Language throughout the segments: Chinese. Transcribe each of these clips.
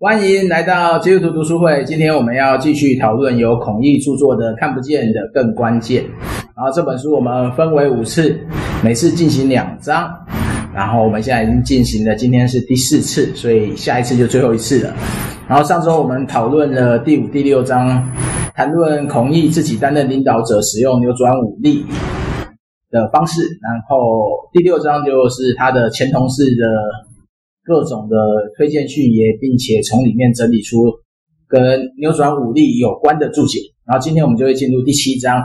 欢迎来到基督徒读书会。今天我们要继续讨论由孔毅著作的《看不见的更关键》。然后这本书我们分为五次，每次进行两章。然后我们现在已经进行了，今天是第四次，所以下一次就最后一次了。然后上周我们讨论了第五、第六章，谈论孔毅自己担任领导者使用扭转武力的方式。然后第六章就是他的前同事的。各种的推荐序言，并且从里面整理出跟扭转武力有关的注解。然后今天我们就会进入第七章，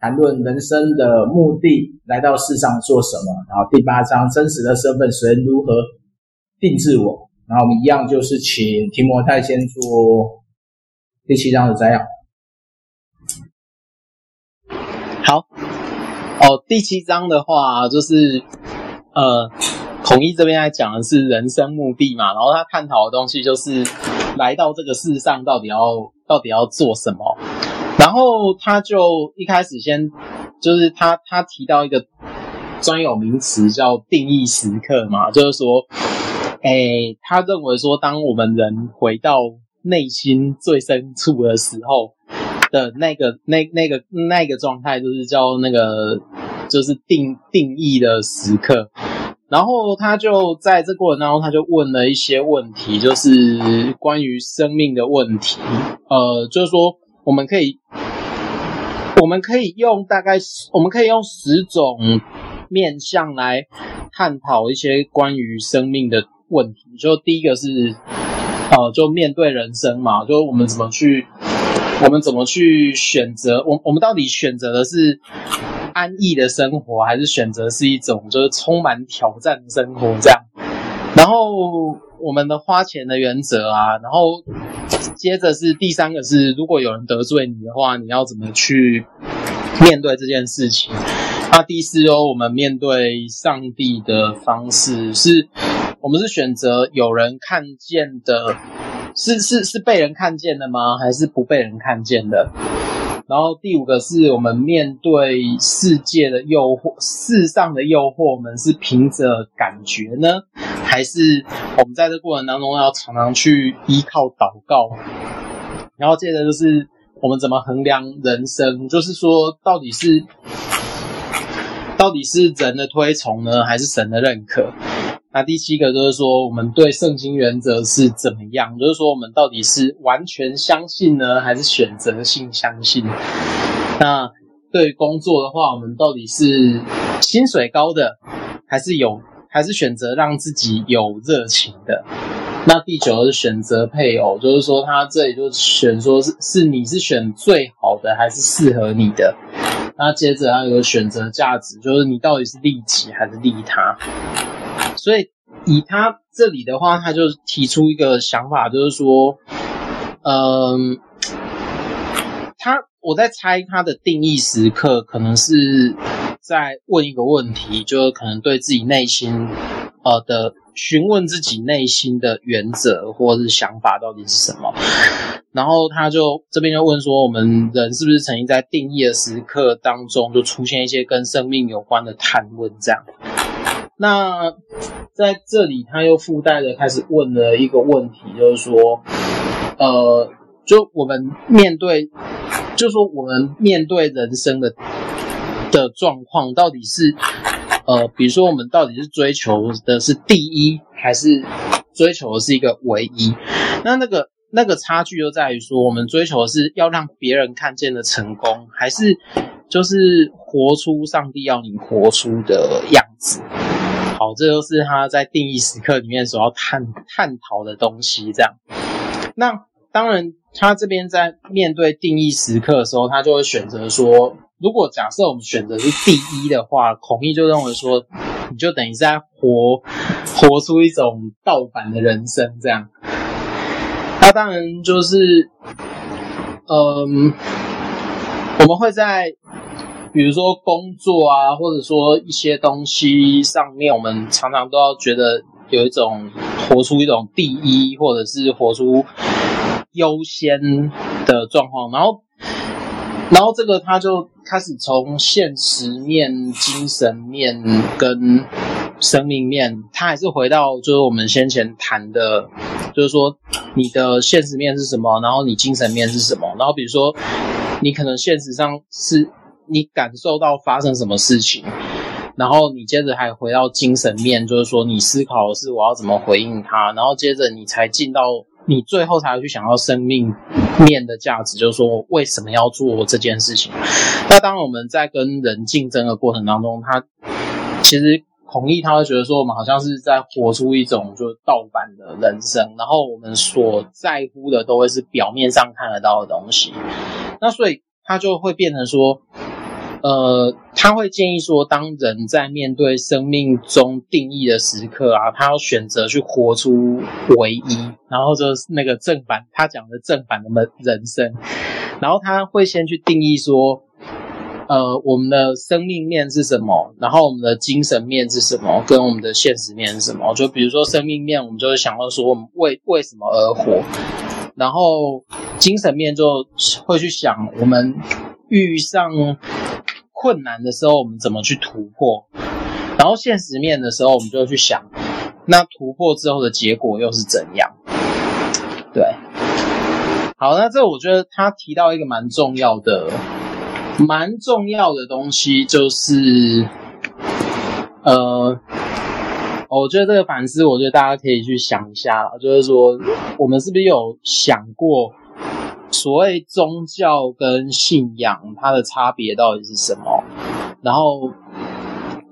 谈论人生的目的，来到世上做什么。然后第八章，真实的身份，神如何定制我。然后我们一样就是请提摩太先做第七章的摘要。好，哦，第七章的话就是呃。统一这边来讲的是人生目的嘛，然后他探讨的东西就是来到这个世上到底要到底要做什么，然后他就一开始先就是他他提到一个专有名词叫定义时刻嘛，就是说，诶，他认为说当我们人回到内心最深处的时候的那个那那个那个状态，就是叫那个就是定定义的时刻。然后他就在这过程当中，他就问了一些问题，就是关于生命的问题。呃，就是说，我们可以，我们可以用大概，我们可以用十种面向来探讨一些关于生命的问题。就第一个是，呃，就面对人生嘛，就我们怎么去，我们怎么去选择，我我们到底选择的是。安逸的生活，还是选择是一种就是充满挑战的生活这样。然后我们的花钱的原则啊，然后接着是第三个是，如果有人得罪你的话，你要怎么去面对这件事情？那第四哦，我们面对上帝的方式是，我们是选择有人看见的，是是是被人看见的吗？还是不被人看见的？然后第五个是我们面对世界的诱惑，世上的诱惑，我们是凭着感觉呢，还是我们在这过程当中要常常去依靠祷告？然后接着就是我们怎么衡量人生，就是说到底是到底是人的推崇呢，还是神的认可？那第七个就是说，我们对圣经原则是怎么样？就是说，我们到底是完全相信呢，还是选择性相信？那对工作的话，我们到底是薪水高的，还是有，还是选择让自己有热情的？那第九个是选择配偶，就是说他这里就选说是是你是选最好的，还是适合你的？那接着还有个选择价值，就是你到底是利己还是利他？所以以他这里的话，他就提出一个想法，就是说，嗯，他我在猜他的定义时刻，可能是在问一个问题，就是可能对自己内心呃的询问自己内心的原则或是想法到底是什么。然后他就这边就问说，我们人是不是曾经在定义的时刻当中，就出现一些跟生命有关的探问这样。那在这里，他又附带的开始问了一个问题，就是说，呃，就我们面对，就说我们面对人生的的状况，到底是，呃，比如说我们到底是追求的是第一，还是追求的是一个唯一？那那个那个差距就在于说，我们追求的是要让别人看见的成功，还是就是活出上帝要你活出的样子？好，这就是他在定义时刻里面所要探探讨的东西。这样，那当然，他这边在面对定义时刻的时候，他就会选择说，如果假设我们选择是第一的话，孔毅就认为说，你就等于在活活出一种盗版的人生。这样，那当然就是，嗯，我们会在。比如说工作啊，或者说一些东西上面，我们常常都要觉得有一种活出一种第一，或者是活出优先的状况。然后，然后这个他就开始从现实面、精神面跟生命面，他还是回到就是我们先前谈的就是说你的现实面是什么，然后你精神面是什么，然后比如说你可能现实上是你感受到发生什么事情，然后你接着还回到精神面，就是说你思考的是我要怎么回应他，然后接着你才进到你最后才会去想到生命面的价值，就是说为什么要做这件事情。那当我们在跟人竞争的过程当中，他其实。孔毅他会觉得说，我们好像是在活出一种就是盗版的人生，然后我们所在乎的都会是表面上看得到的东西。那所以他就会变成说，呃，他会建议说，当人在面对生命中定义的时刻啊，他要选择去活出唯一，然后就是那个正版，他讲的正版的人生，然后他会先去定义说。呃，我们的生命面是什么？然后我们的精神面是什么？跟我们的现实面是什么？就比如说生命面，我们就会想到说我们为为什么而活，然后精神面就会去想我们遇上困难的时候，我们怎么去突破，然后现实面的时候，我们就去想那突破之后的结果又是怎样？对，好，那这我觉得他提到一个蛮重要的。蛮重要的东西就是，呃，我觉得这个反思，我觉得大家可以去想一下，就是说，我们是不是有想过，所谓宗教跟信仰它的差别到底是什么？然后，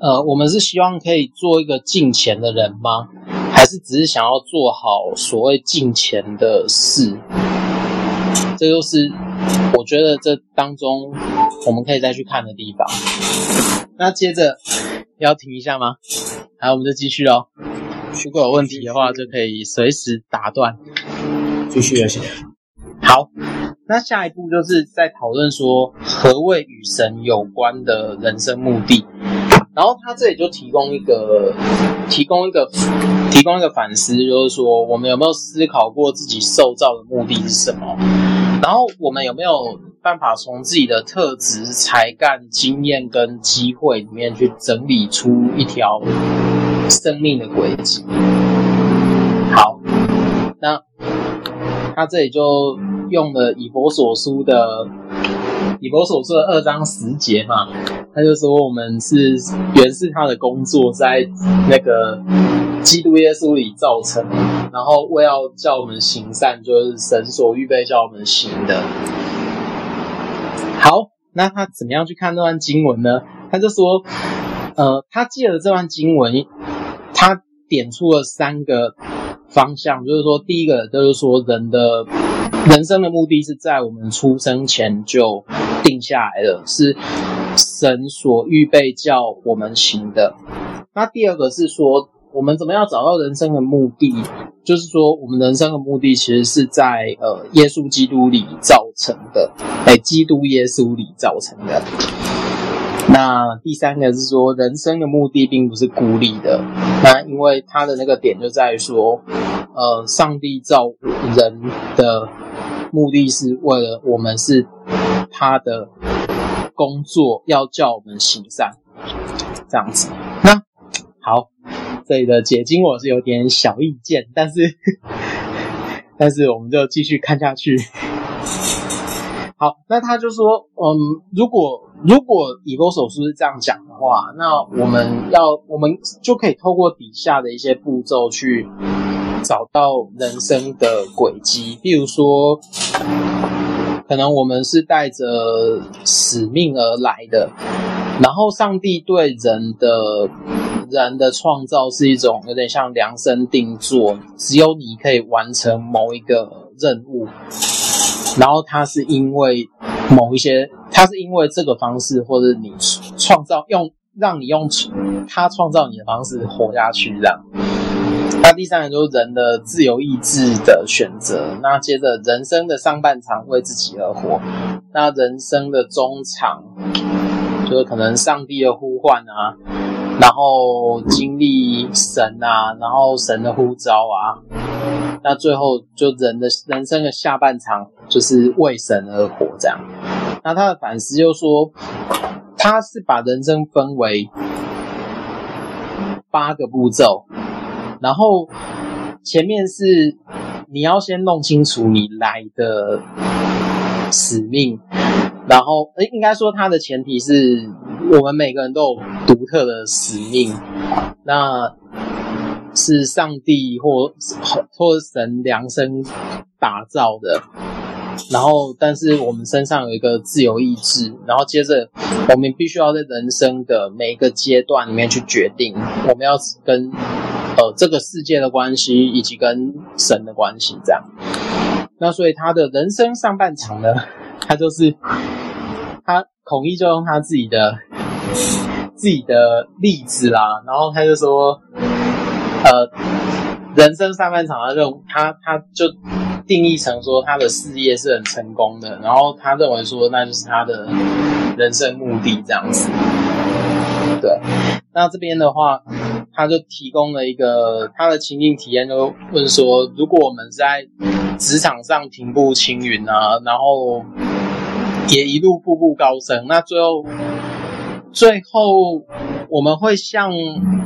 呃，我们是希望可以做一个敬虔的人吗？还是只是想要做好所谓敬虔的事？这就是我觉得这当中。我们可以再去看的地方。那接着要停一下吗？好，我们就继续喽。如果有问题的话，就可以随时打断。继续就行。好，那下一步就是在讨论说何谓与神有关的人生目的。然后他这里就提供一个，提供一个，提供一个反思，就是说我们有没有思考过自己受造的目的是什么？然后我们有没有办法从自己的特质、才干、经验跟机会里面去整理出一条生命的轨迹？好，那他这里就用了以佛所书的以佛所书的二章十节嘛，他就说我们是原是他的工作，在那个。基督耶稣里造成，然后为要叫我们行善，就是神所预备叫我们行的。好，那他怎么样去看这段经文呢？他就说，呃，他借了这段经文，他点出了三个方向，就是说，第一个就是说，人的人生的目的是在我们出生前就定下来了，是神所预备叫我们行的。那第二个是说。我们怎么样找到人生的目的？就是说，我们人生的目的其实是在呃耶稣基督里造成的，在基督耶稣里造成的。那第三个是说，人生的目的并不是孤立的。那因为他的那个点就在于说，呃，上帝造人的目的是为了我们是他的工作，要叫我们行善，这样子。那好。这里的解经我是有点小意见，但是 但是我们就继续看下去。好，那他就说，嗯，如果如果以弗所书是这样讲的话，那我们要我们就可以透过底下的一些步骤去找到人生的轨迹，比如说，可能我们是带着使命而来的，然后上帝对人的。人的创造是一种有点像量身定做，只有你可以完成某一个任务，然后他是因为某一些，他是因为这个方式，或者你创造用让你用他创造你的方式活下去这样。那第三个就是人的自由意志的选择。那接着人生的上半场为自己而活，那人生的中场就是可能上帝的呼唤啊。然后经历神啊，然后神的呼召啊，那最后就人的人生的下半场就是为神而活这样。那他的反思就说，他是把人生分为八个步骤，然后前面是你要先弄清楚你来的使命，然后，诶，应该说它的前提是我们每个人都有独特的使命，那是上帝或或神量身打造的。然后，但是我们身上有一个自由意志，然后接着我们必须要在人生的每一个阶段里面去决定，我们要跟呃这个世界的关系，以及跟神的关系这样。那所以他的人生上半场呢，他就是他孔乙就用他自己的自己的例子啦，然后他就说，呃，人生上半场他就他他就。定义成说他的事业是很成功的，然后他认为说那就是他的人生目的这样子。对，那这边的话，他就提供了一个他的情境体验，就问说，如果我们在职场上平步青云啊，然后也一路步步高升，那最后最后我们会像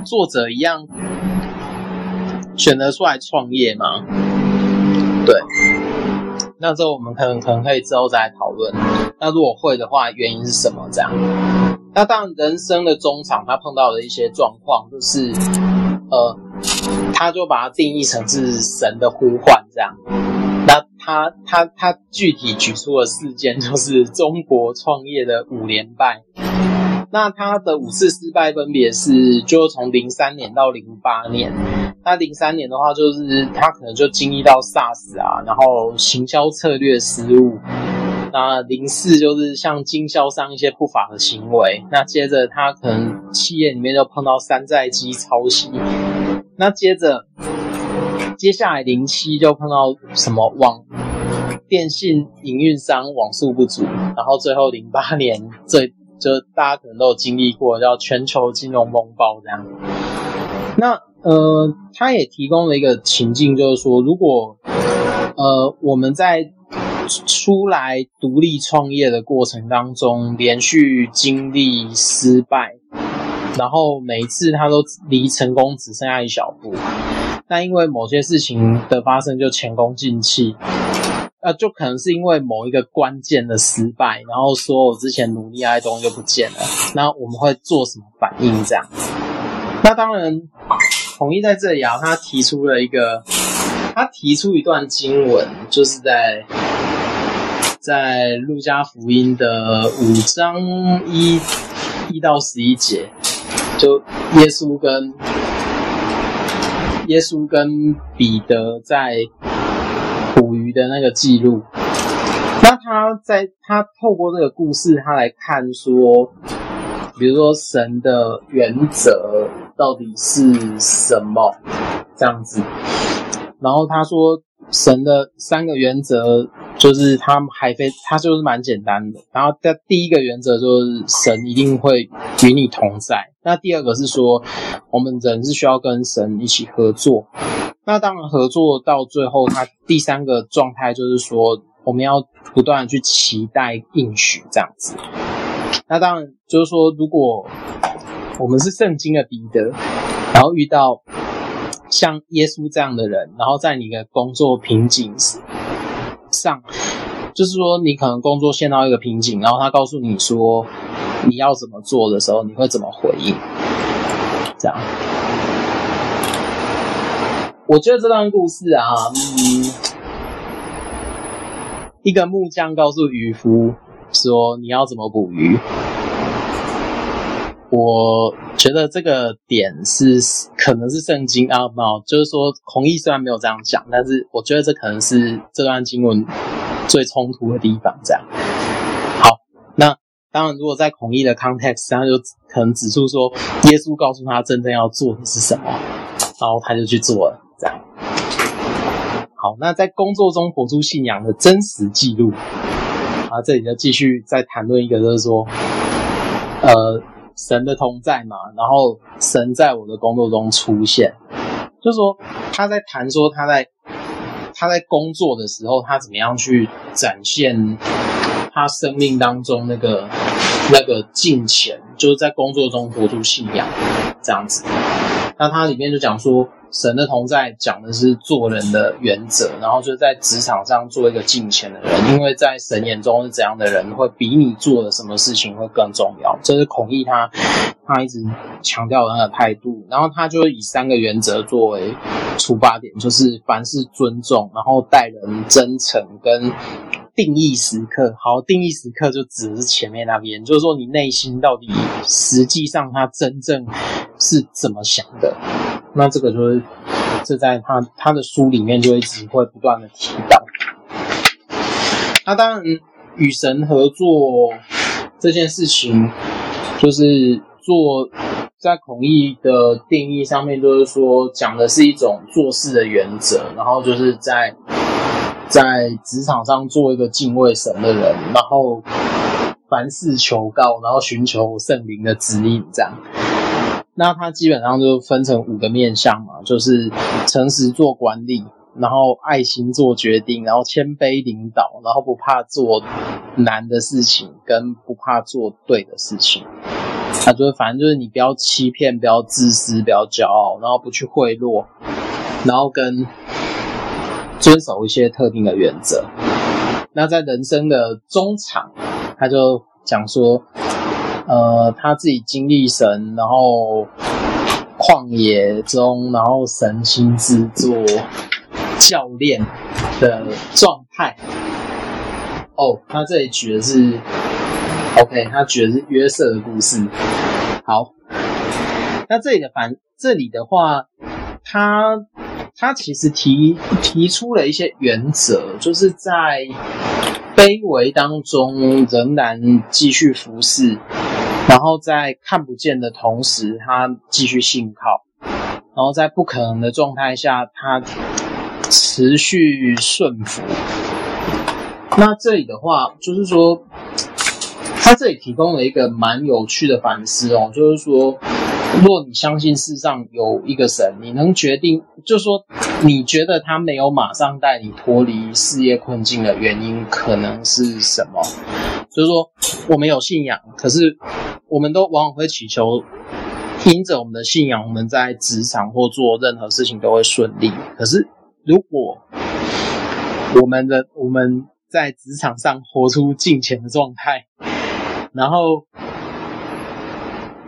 作者一样选择出来创业吗？对，那这我们可能可能可以之后再来讨论。那如果会的话，原因是什么？这样？那当然，人生的中场他碰到的一些状况，就是呃，他就把它定义成是神的呼唤这样。那他他他具体举出的事件，就是中国创业的五连败。那他的五次失败分别是，就从零三年到零八年。那零三年的话，就是他可能就经历到 SARS 啊，然后行销策略失误。那零四就是像经销商一些不法的行为。那接着他可能企业里面就碰到山寨机抄袭。那接着接下来零七就碰到什么网电信营运商网速不足，然后最后零八年最。就大家可能都有经历过，叫全球金融风暴这样。那呃，他也提供了一个情境，就是说，如果呃我们在出来独立创业的过程当中，连续经历失败，然后每一次他都离成功只剩下一小步，那因为某些事情的发生，就前功尽弃。呃，就可能是因为某一个关键的失败，然后说我之前努力爱东西就不见了。那我们会做什么反应？这样？那当然，统一在这里啊，他提出了一个，他提出一段经文，就是在在路加福音的五章一一到十一节，就耶稣跟耶稣跟彼得在。的那个记录，那他在他透过这个故事，他来看说，比如说神的原则到底是什么这样子，然后他说神的三个原则就是他还非他就是蛮简单的，然后他第一个原则就是神一定会与你同在，那第二个是说我们人是需要跟神一起合作。那当然，合作到最后，它第三个状态就是说，我们要不断的去期待应许这样子。那当然就是说，如果我们是圣经的彼得，然后遇到像耶稣这样的人，然后在你的工作瓶颈上，就是说你可能工作陷到一个瓶颈，然后他告诉你说你要怎么做的时候，你会怎么回应？这样。我觉得这段故事啊，嗯，一个木匠告诉渔夫说，你要怎么捕鱼。我觉得这个点是可能是圣经啊，没有，就是说孔乙虽然没有这样讲，但是我觉得这可能是这段经文最冲突的地方。这样，好，那当然，如果在孔乙的 context 上，就可能指出说，耶稣告诉他真正要做的是什么，然后他就去做了。好，那在工作中活出信仰的真实记录，啊，这里就继续再谈论一个，就是说，呃，神的同在嘛，然后神在我的工作中出现，就说他在谈说他在他在工作的时候，他怎么样去展现他生命当中那个那个敬虔，就是在工作中活出信仰这样子。那他里面就讲说。神的同在讲的是做人的原则，然后就在职场上做一个敬虔的人，因为在神眼中是怎样的人，会比你做的什么事情会更重要。这是孔毅他他一直强调的态度，然后他就以三个原则作为出发点，就是凡事尊重，然后待人真诚跟。定义时刻，好，定义时刻就指的是前面那边，就是说你内心到底实际上他真正是怎么想的。那这个就是这在他他的书里面就一直会不断的提到。那当然，与神合作这件事情，就是做在孔毅的定义上面，就是说讲的是一种做事的原则，然后就是在。在职场上做一个敬畏神的人，然后凡事求告，然后寻求圣灵的指引，这样。那他基本上就分成五个面向嘛，就是诚实做管理，然后爱心做决定，然后谦卑领导，然后不怕做难的事情，跟不怕做对的事情。他就是反正就是你不要欺骗，不要自私，不要骄傲，然后不去贿赂，然后跟。遵守一些特定的原则。那在人生的中场，他就讲说，呃，他自己经历神，然后旷野中，然后神亲自做教练的状态。哦，他这里举的是，OK，他举的是约瑟的故事。好，那这里的反，这里的话，他。他其实提提出了一些原则，就是在卑微当中仍然继续服侍，然后在看不见的同时，他继续信靠，然后在不可能的状态下，他持续顺服。那这里的话，就是说，他这里提供了一个蛮有趣的反思哦，就是说。若你相信世上有一个神，你能决定，就说，你觉得他没有马上带你脱离事业困境的原因，可能是什么？就是说，我们有信仰，可是我们都往往会祈求，因着我们的信仰，我们在职场或做任何事情都会顺利。可是，如果我们的我们在职场上活出敬虔的状态，然后。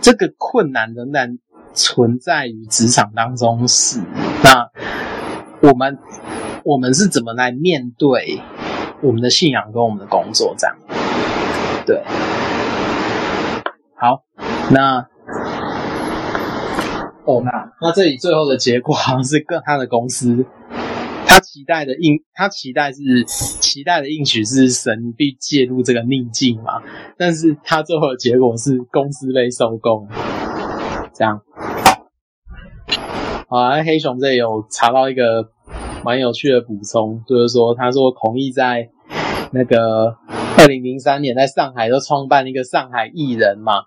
这个困难仍然存在于职场当中是，那我们我们是怎么来面对我们的信仰跟我们的工作这样？对，好，那哦，那那这里最后的结果好像是跟他的公司。他期待的应，他期待是期待的应许是神必介入这个逆境嘛？但是他最后的结果是公司被收购，这样。好啊，黑熊这里有查到一个蛮有趣的补充，就是说他说孔毅在那个二零零三年在上海都创办一个上海艺人嘛，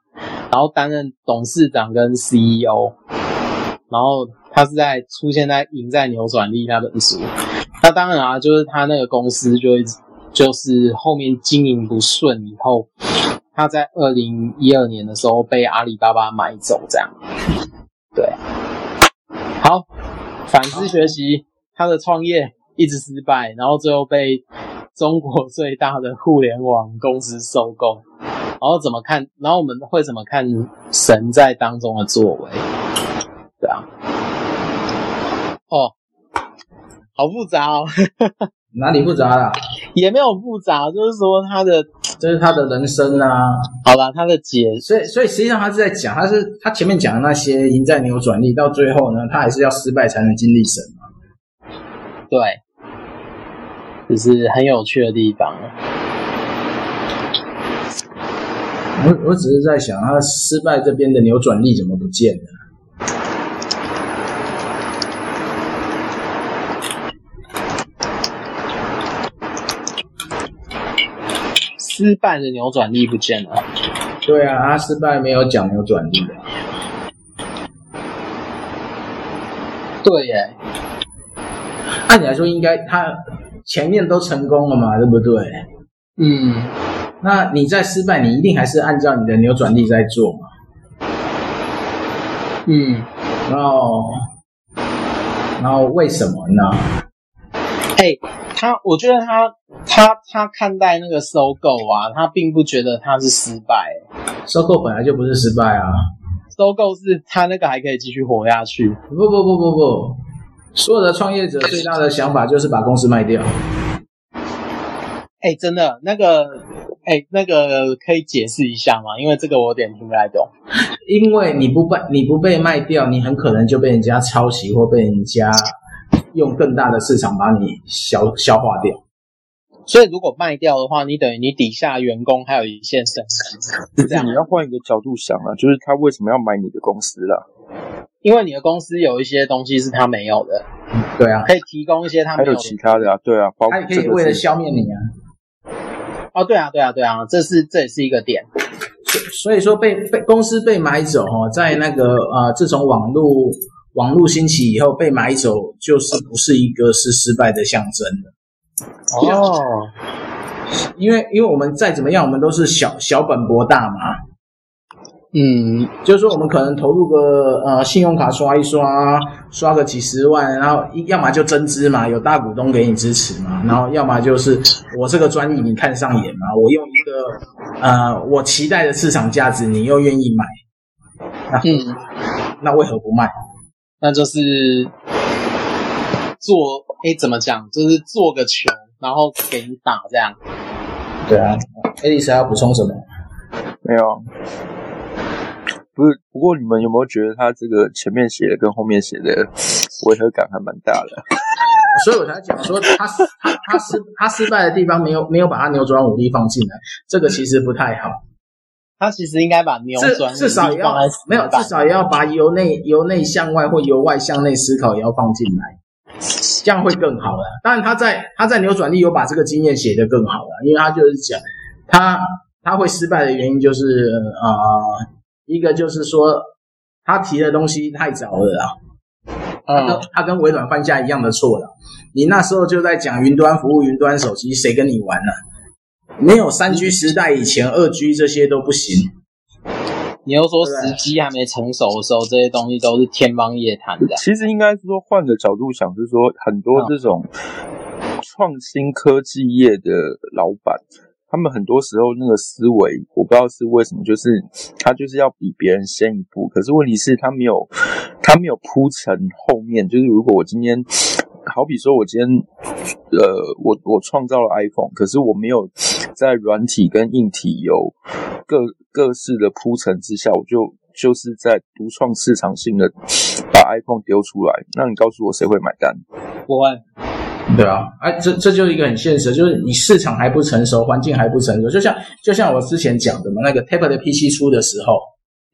然后担任董事长跟 CEO，然后。他是在出现在《赢在扭转力》那本书，那当然啊，就是他那个公司就就是后面经营不顺以后，他在二零一二年的时候被阿里巴巴买走，这样。对，好，反思学习，他的创业一直失败，然后最后被中国最大的互联网公司收购，然后怎么看？然后我们会怎么看神在当中的作为？对啊。哦，好复杂哦，哪里复杂了？也没有复杂，就是说他的，就是他的人生啊。好吧，他的解，所以所以实际上他是在讲，他是他前面讲的那些赢在扭转力，到最后呢，他还是要失败才能经历神嘛。对，这是很有趣的地方。我我只是在想，他失败这边的扭转力怎么不见了？失败的扭转力不见了。对啊，他失败没有讲扭转力的。对耶，按理来说应该他前面都成功了嘛，对不对？嗯，那你在失败，你一定还是按照你的扭转力在做嘛。嗯，然后然后为什么呢？哎、欸，他，我觉得他，他，他看待那个收购啊，他并不觉得他是失败。收购本来就不是失败啊，收购是他那个还可以继续活下去。不不不不不，所有的创业者最大的想法就是把公司卖掉。哎、欸，真的那个。哎、欸，那个可以解释一下吗？因为这个我有点听不太懂。因为你不被你不被卖掉，你很可能就被人家抄袭，或被人家用更大的市场把你消消化掉。所以如果卖掉的话，你等于你底下员工还有一线生机。这样，你要换一个角度想啊，就是他为什么要买你的公司了？因为你的公司有一些东西是他没有的。对啊，可以提供一些他没有的。还有其他的啊，对啊，包括他可以为了消灭你啊。哦，对啊，对啊，对啊，这是这也是一个点。所以说被被公司被买走哦，在那个呃，自从网络网络兴起以后，被买走就是不是一个是失败的象征的。哦，因为因为我们再怎么样，我们都是小小本博大嘛。嗯，就是说我们可能投入个呃信用卡刷一刷，刷个几十万，然后要么就增资嘛，有大股东给你支持嘛，然后要么就是我这个专利你看上眼嘛，我用一个呃我期待的市场价值，你又愿意买，那嗯，那为何不卖？那就是做哎怎么讲，就是做个球，然后给你打这样。对啊，爱丽丝要补充什么？没有。不是，不过你们有没有觉得他这个前面写的跟后面写的违和感还蛮大的？所以我才讲说他他他失他失败的地方没有没有把他扭转武力放进来，这个其实不太好。他其实应该把扭转至少也要没有至少也要把由内由内向外或由外向内思考也要放进来，这样会更好了。当然他在他在扭转力有把这个经验写得更好了，因为他就是讲他他会失败的原因就是啊。呃一个就是说，他提的东西太早了啦，他跟他跟微软犯下一样的错了。你那时候就在讲云端服务、云端手机，谁跟你玩呢？没有三 G 时代以前，二 G 这些都不行。你又说时机还没成熟的时候，这些东西都是天方夜谭的。其实应该是说，换个角度想，就是说很多这种创新科技业的老板。他们很多时候那个思维，我不知道是为什么，就是他就是要比别人先一步。可是问题是，他没有，他没有铺成后面。就是如果我今天，好比说我今天，呃，我我创造了 iPhone，可是我没有在软体跟硬体有各各式的铺陈之下，我就就是在独创市场性的把 iPhone 丢出来。那你告诉我，谁会买单？不会。对啊，哎，这这就是一个很现实，就是你市场还不成熟，环境还不成熟，就像就像我之前讲的嘛，那个 Tablet PC 出的时候，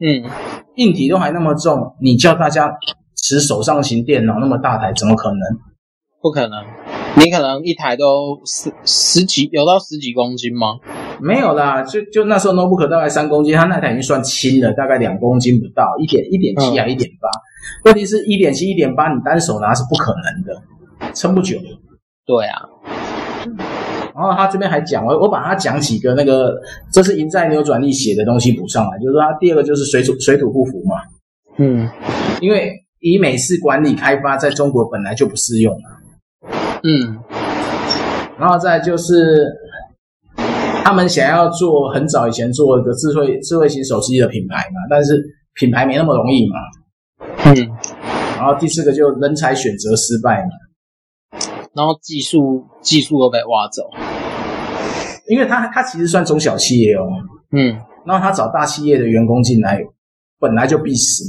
嗯，硬体都还那么重，你叫大家持手上型电脑那么大台，怎么可能？不可能，你可能一台都十十几，有到十几公斤吗？没有啦，就就那时候 Notebook 大概三公斤，它那台已经算轻了，大概两公斤不到，一点一点七还一点八，问题是一点七一点八，你单手拿是不可能的，撑不久。对啊，然后他这边还讲，我我把他讲几个那个，这是赢在扭转力写的东西补上来，就是说他第二个就是水土水土不服嘛，嗯，因为以美式管理开发在中国本来就不适用嘛，嗯，然后再就是他们想要做很早以前做一个智慧智慧型手机的品牌嘛，但是品牌没那么容易嘛，嗯，然后第四个就人才选择失败嘛。然后技术技术都被挖走，因为他他其实算中小企业哦，嗯，然后他找大企业的员工进来，本来就必死，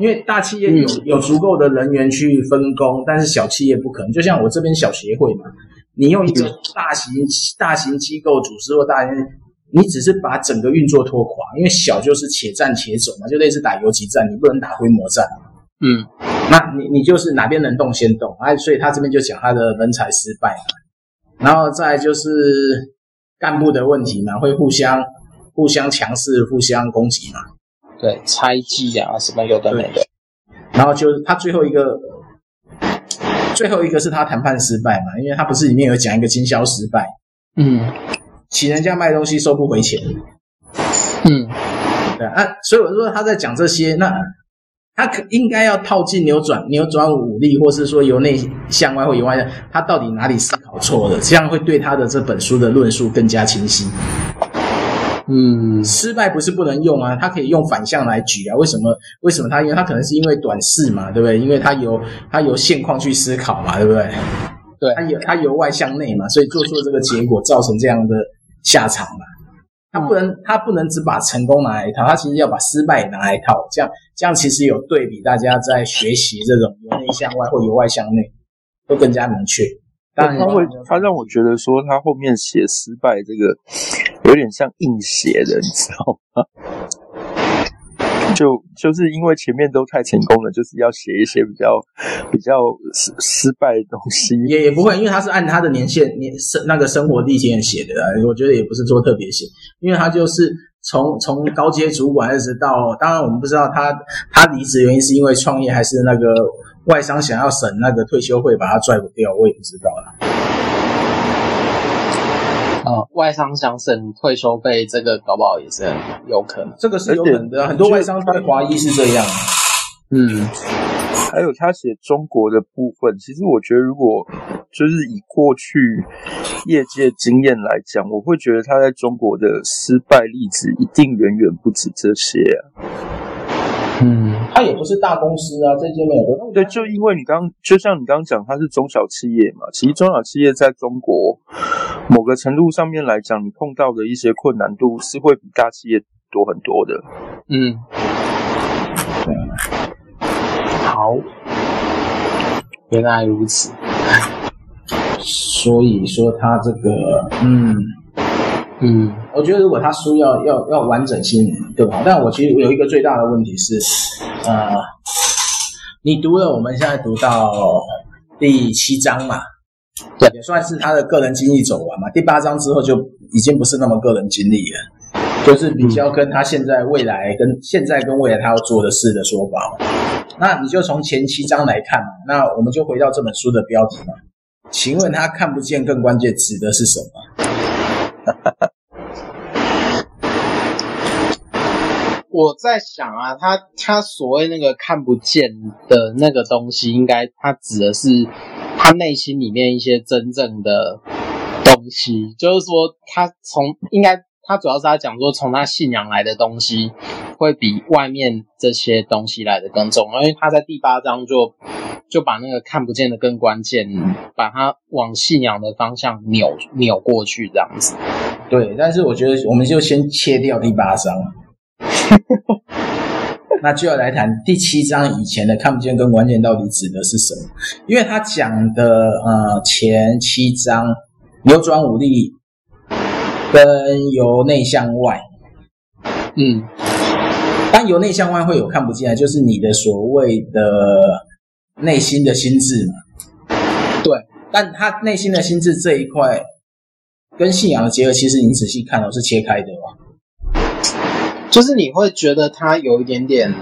因为大企业有、嗯、有足够的人员去分工，但是小企业不可能。就像我这边小协会嘛，你用一个大型、嗯、大型机构组织或大型，你只是把整个运作拖垮，因为小就是且战且走嘛，就类似打游击战，你不能打规模战。嗯，那你你就是哪边能动先动，哎，所以他这边就讲他的人才失败嘛，然后再就是干部的问题嘛，会互相互相强势、互相攻击嘛，对，猜忌啊什么有的没的，然后就是他最后一个最后一个是他谈判失败嘛，因为他不是里面有讲一个经销失败，嗯，请人家卖东西收不回钱，嗯，对啊，所以我说他在讲这些那。他可应该要套进扭转扭转武力，或是说由内向外或由外向，他到底哪里思考错了？这样会对他的这本书的论述更加清晰。嗯，失败不是不能用啊，他可以用反向来举啊。为什么？为什么他？因为他可能是因为短视嘛，对不对？因为他由他由现况去思考嘛，对不对？对，他由他由外向内嘛，所以做出了这个结果，造成这样的下场嘛。他不能，他不能只把成功拿来套，他其实要把失败拿来套，这样这样其实有对比，大家在学习这种由内向外或由外向内都更加明确。当然，他会，他让我觉得说，他后面写失败这个有点像硬写的，你知道吗？就就是因为前面都太成功了，就是要写一些比较比较失失败的东西，也也不会，因为他是按他的年限年生那个生活历险写的，我觉得也不是做特别写，因为他就是从从高阶主管一直到，当然我们不知道他他离职原因是因为创业还是那个外商想要省那个退休费把他拽不掉，我也不知道啦。呃，外商想省退休费，这个搞不好也是很有可能。这个是有可能的，很多外商在华裔是这样。嗯，还有他写中国的部分，其实我觉得，如果就是以过去业界经验来讲，我会觉得他在中国的失败例子一定远远不止这些啊。嗯，他也不是大公司啊，这些没有。对，就因为你刚，就像你刚刚讲，他是中小企业嘛。其实中小企业在中国某个程度上面来讲，你碰到的一些困难度是会比大企业多很多的。嗯，好，原来如此。所以说他这个，嗯。嗯，我觉得如果他书要要要完整性更好，但我其实有一个最大的问题是，呃，你读了我们现在读到第七章嘛，对，也算是他的个人经历走完嘛。第八章之后就已经不是那么个人经历了，就是比较跟他现在未来跟现在跟未来他要做的事的说法。那你就从前七章来看嘛，那我们就回到这本书的标题嘛，请问他看不见更关键指的是什么？我在想啊，他他所谓那个看不见的那个东西，应该他指的是他内心里面一些真正的东西，就是说他从应该他主要是他讲说从他信仰来的东西，会比外面这些东西来的更重要，因为他在第八章就就把那个看不见的更关键，把它往信仰的方向扭扭过去这样子。对，但是我觉得我们就先切掉第八章。那就要来谈第七章以前的看不见跟关键到底指的是什么？因为他讲的呃前七章扭转武力跟由内向外，嗯，当由内向外会有看不见，就是你的所谓的内心的心智嘛。对，但他内心的心智这一块跟信仰的结合，其实你仔细看哦，是切开的哦。就是你会觉得它有一点点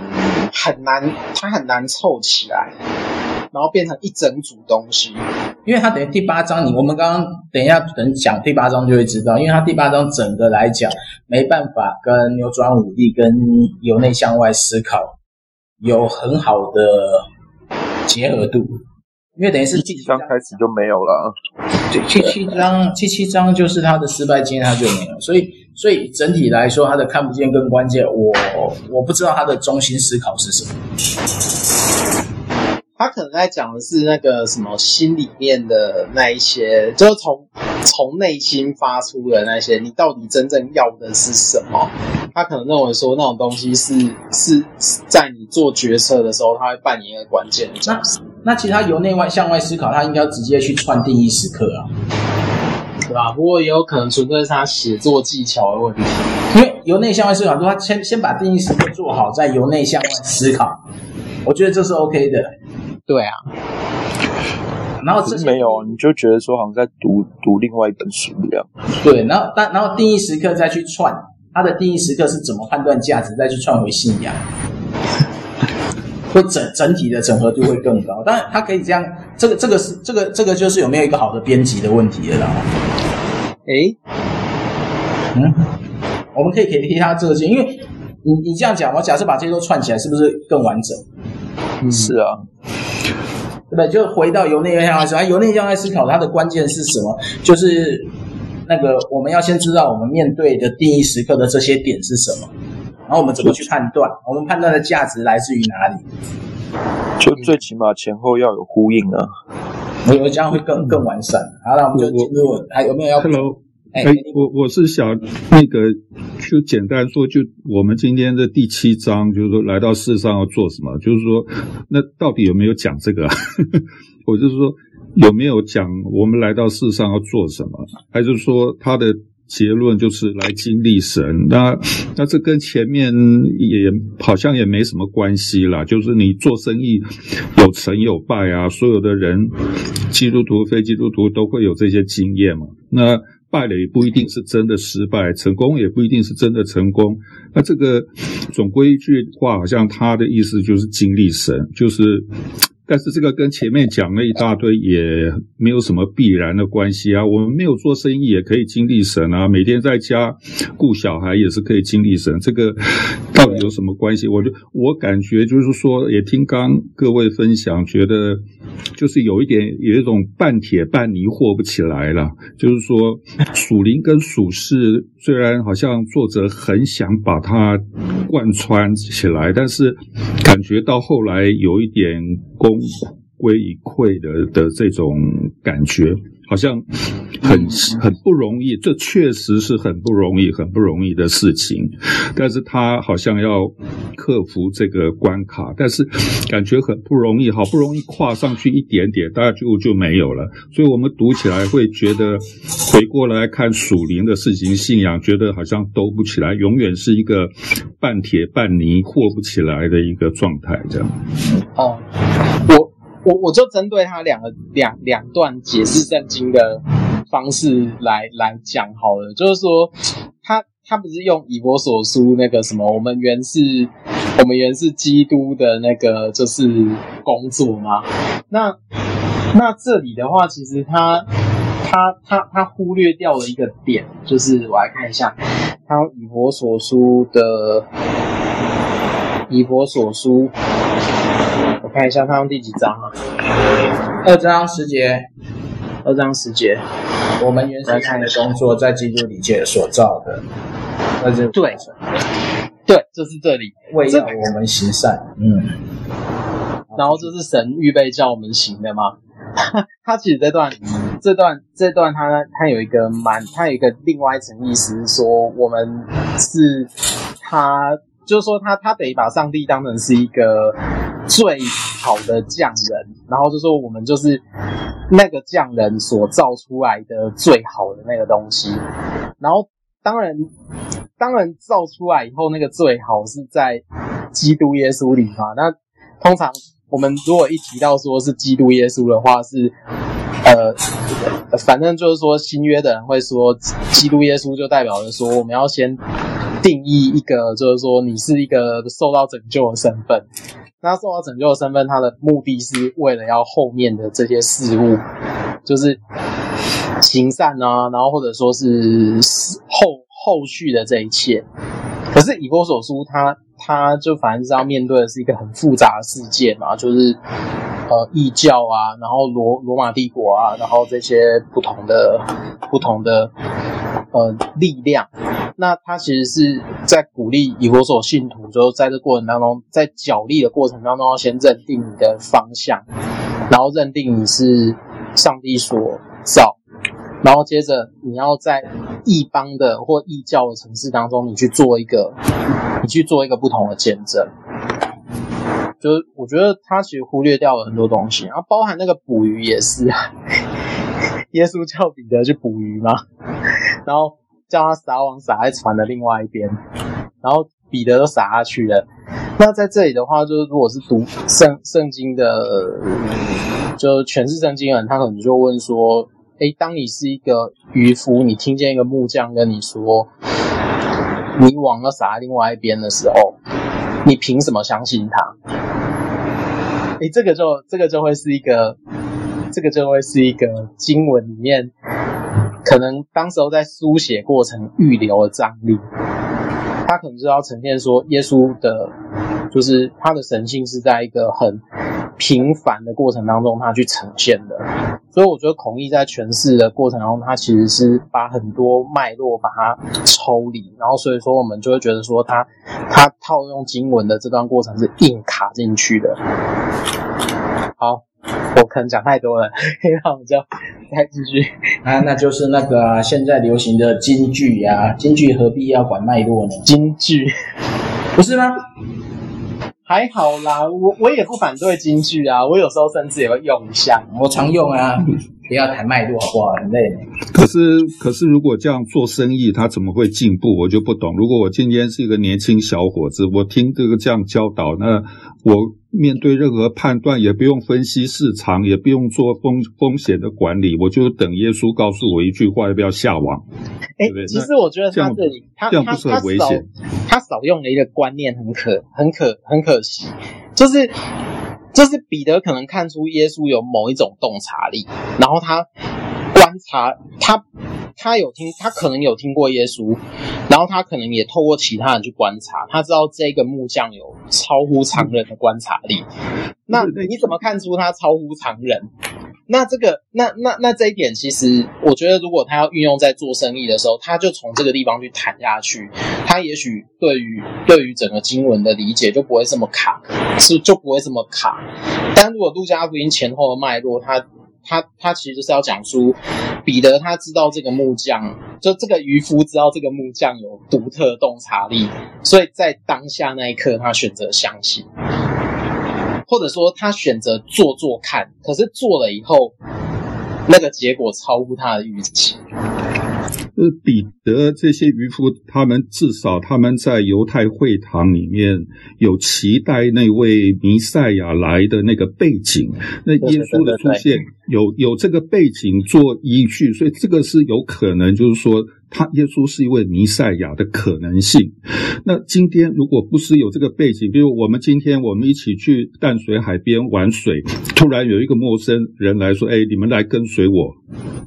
很难，它很难凑起来，然后变成一整组东西。因为它等于第八章，你我们刚刚等一下等讲第八章就会知道，因为它第八章整个来讲没办法跟扭转五力跟由内向外思考有很好的结合度，因为等于是第七章开始就没有了。对，第七章第七章就是他的失败经验，他就没有，所以。所以整体来说，他的看不见更关键。我我不知道他的中心思考是什么。他可能在讲的是那个什么心里面的那一些，就是从从内心发出的那些，你到底真正要的是什么？他可能认为说那种东西是是在你做决策的时候，他会扮演一个关键的角色。那，那其实他由内外向外思考，他应该直接去串定义时刻啊。对吧？不过也有可能纯粹是他写作技巧的问题，因为由内向外思考，说他先先把定义时刻做好，再由内向外思考，我觉得这是 OK 的。对啊，然后这没有，你就觉得说好像在读读另外一本书一样。对，然后但然后定义时刻再去串，它的定义时刻是怎么判断价值，再去串回信仰。会整整体的整合度会更高，当然它可以这样，这个这个是这个这个就是有没有一个好的编辑的问题了啦。诶，嗯，我们可以给给他这些，因为你你这样讲，我假设把这些都串起来，是不是更完整？嗯、是啊，对不对？就回到由内向外思考，由内向外思考，它的关键是什么？就是那个我们要先知道我们面对的定义时刻的这些点是什么，然后我们怎么去判断？我们判断的价值来自于哪里？就最起码前后要有呼应啊，我觉得这样会更更完善。好，那我们就进入，还有没有要？Hello。哎，我我是想那个，就简单说，就我们今天的第七章，就是说来到世上要做什么？就是说，那到底有没有讲这个啊？我就是说，有没有讲我们来到世上要做什么？还是说他的结论就是来经历神？那那这跟前面也好像也没什么关系啦。就是你做生意有成有败啊，所有的人，基督徒、非基督徒都会有这些经验嘛。那败了也不一定是真的失败，成功也不一定是真的成功。那这个总归一句话，好像他的意思就是经历神，就是。但是这个跟前面讲了一大堆也没有什么必然的关系啊。我们没有做生意也可以经历神啊，每天在家顾小孩也是可以经历神。这个到底有什么关系？我就我感觉就是说，也听刚各位分享，觉得就是有一点有一种半铁半泥和不起来了。就是说，属灵跟属世虽然好像作者很想把它贯穿起来，但是感觉到后来有一点功亏一篑的的这种感觉。好像很很不容易，这确实是很不容易、很不容易的事情。但是他好像要克服这个关卡，但是感觉很不容易，好不容易跨上去一点点，大家就就没有了。所以我们读起来会觉得，回过来看属灵的事情、信仰，觉得好像兜不起来，永远是一个半铁半泥和不起来的一个状态，这样。哦，我。我我就针对他两个两两段解释圣经的方式来来讲好了，就是说他他不是用以弗所书那个什么，我们原是我们原是基督的那个就是工作吗？那那这里的话，其实他他他他忽略掉了一个点，就是我来看一下，他以弗所书的以弗所书。看一下他用第几章啊？二章十节，二章十节。我们原来看的工作，在基督里界所造的，那就对，对，就是这里为要我们行善。嗯，然后这是神预备叫我们行的吗？他其实这段，这段，这段他他有一个蛮，他有一个另外一层意思是说，我们是他。就是说他，他他得把上帝当成是一个最好的匠人，然后就说我们就是那个匠人所造出来的最好的那个东西。然后当然，当然造出来以后，那个最好是在基督耶稣里嘛。那通常我们如果一提到说是基督耶稣的话，是呃，反正就是说新约的人会说，基督耶稣就代表着说我们要先。定义一个，就是说你是一个受到拯救的身份。那受到拯救的身份，他的目的是为了要后面的这些事物，就是行善啊，然后或者说是后后续的这一切。可是以波所书，他他就反正是要面对的是一个很复杂的世界嘛，就是呃异教啊，然后罗罗马帝国啊，然后这些不同的不同的呃力量。那他其实是在鼓励以弗所信徒，就在这过程当中，在角力的过程当中，要先认定你的方向，然后认定你是上帝所造，然后接着你要在异邦的或异教的城市当中，你去做一个，你去做一个不同的见证。就是我觉得他其实忽略掉了很多东西，然后包含那个捕鱼也是，耶稣叫彼得去捕鱼嘛，然后。叫他撒网撒在船的另外一边，然后彼得都撒下去了。那在这里的话，就是如果是读圣圣经的，就诠释圣经的人，他可能就问说：诶，当你是一个渔夫，你听见一个木匠跟你说，你网要撒在另外一边的时候，你凭什么相信他？诶，这个就这个就会是一个，这个就会是一个经文里面。可能当时候在书写过程预留了张力，他可能就要呈现说耶稣的，就是他的神性是在一个很平凡的过程当中，他去呈现的。所以我觉得孔毅在诠释的过程当中，他其实是把很多脉络把它抽离，然后所以说我们就会觉得说他他套用经文的这段过程是硬卡进去的。好，我可能讲太多了，那我们就再继续。啊，那就是那个现在流行的京剧呀，京剧何必要管脉络呢？京剧 不是吗？还好啦，我我也不反对京剧啊，我有时候甚至也会用一下，我常用啊。不要谈脉络好不好？很累。可是，可是如果这样做生意，他怎么会进步？我就不懂。如果我今天是一个年轻小伙子，我听这个这样教导，那我面对任何判断也不用分析市场，也不用做风风险的管理，我就等耶稣告诉我一句话，要不要下网？哎、欸，其实我觉得他这里他这样不是很危险？他少用了一个观念，很可很可很可惜，就是。就是彼得可能看出耶稣有某一种洞察力，然后他观察他，他有听，他可能有听过耶稣，然后他可能也透过其他人去观察，他知道这个木匠有超乎常人的观察力。那你怎么看出他超乎常人？那这个，那那那这一点，其实我觉得，如果他要运用在做生意的时候，他就从这个地方去谈下去，他也许对于对于整个经文的理解就不会这么卡，是就不会这么卡。但如果路加福音前后的脉络，他他他其实就是要讲出彼得他知道这个木匠，就这个渔夫知道这个木匠有独特洞察力，所以在当下那一刻，他选择相信。或者说他选择做做看，可是做了以后，那个结果超乎他的预期。呃，彼得这些渔夫，他们至少他们在犹太会堂里面有期待那位弥赛亚来的那个背景，那耶稣的出现有有这个背景做依据，所以这个是有可能，就是说。他耶稣是一位弥赛亚的可能性。那今天如果不是有这个背景，比如我们今天我们一起去淡水海边玩水，突然有一个陌生人来说：“哎，你们来跟随我。”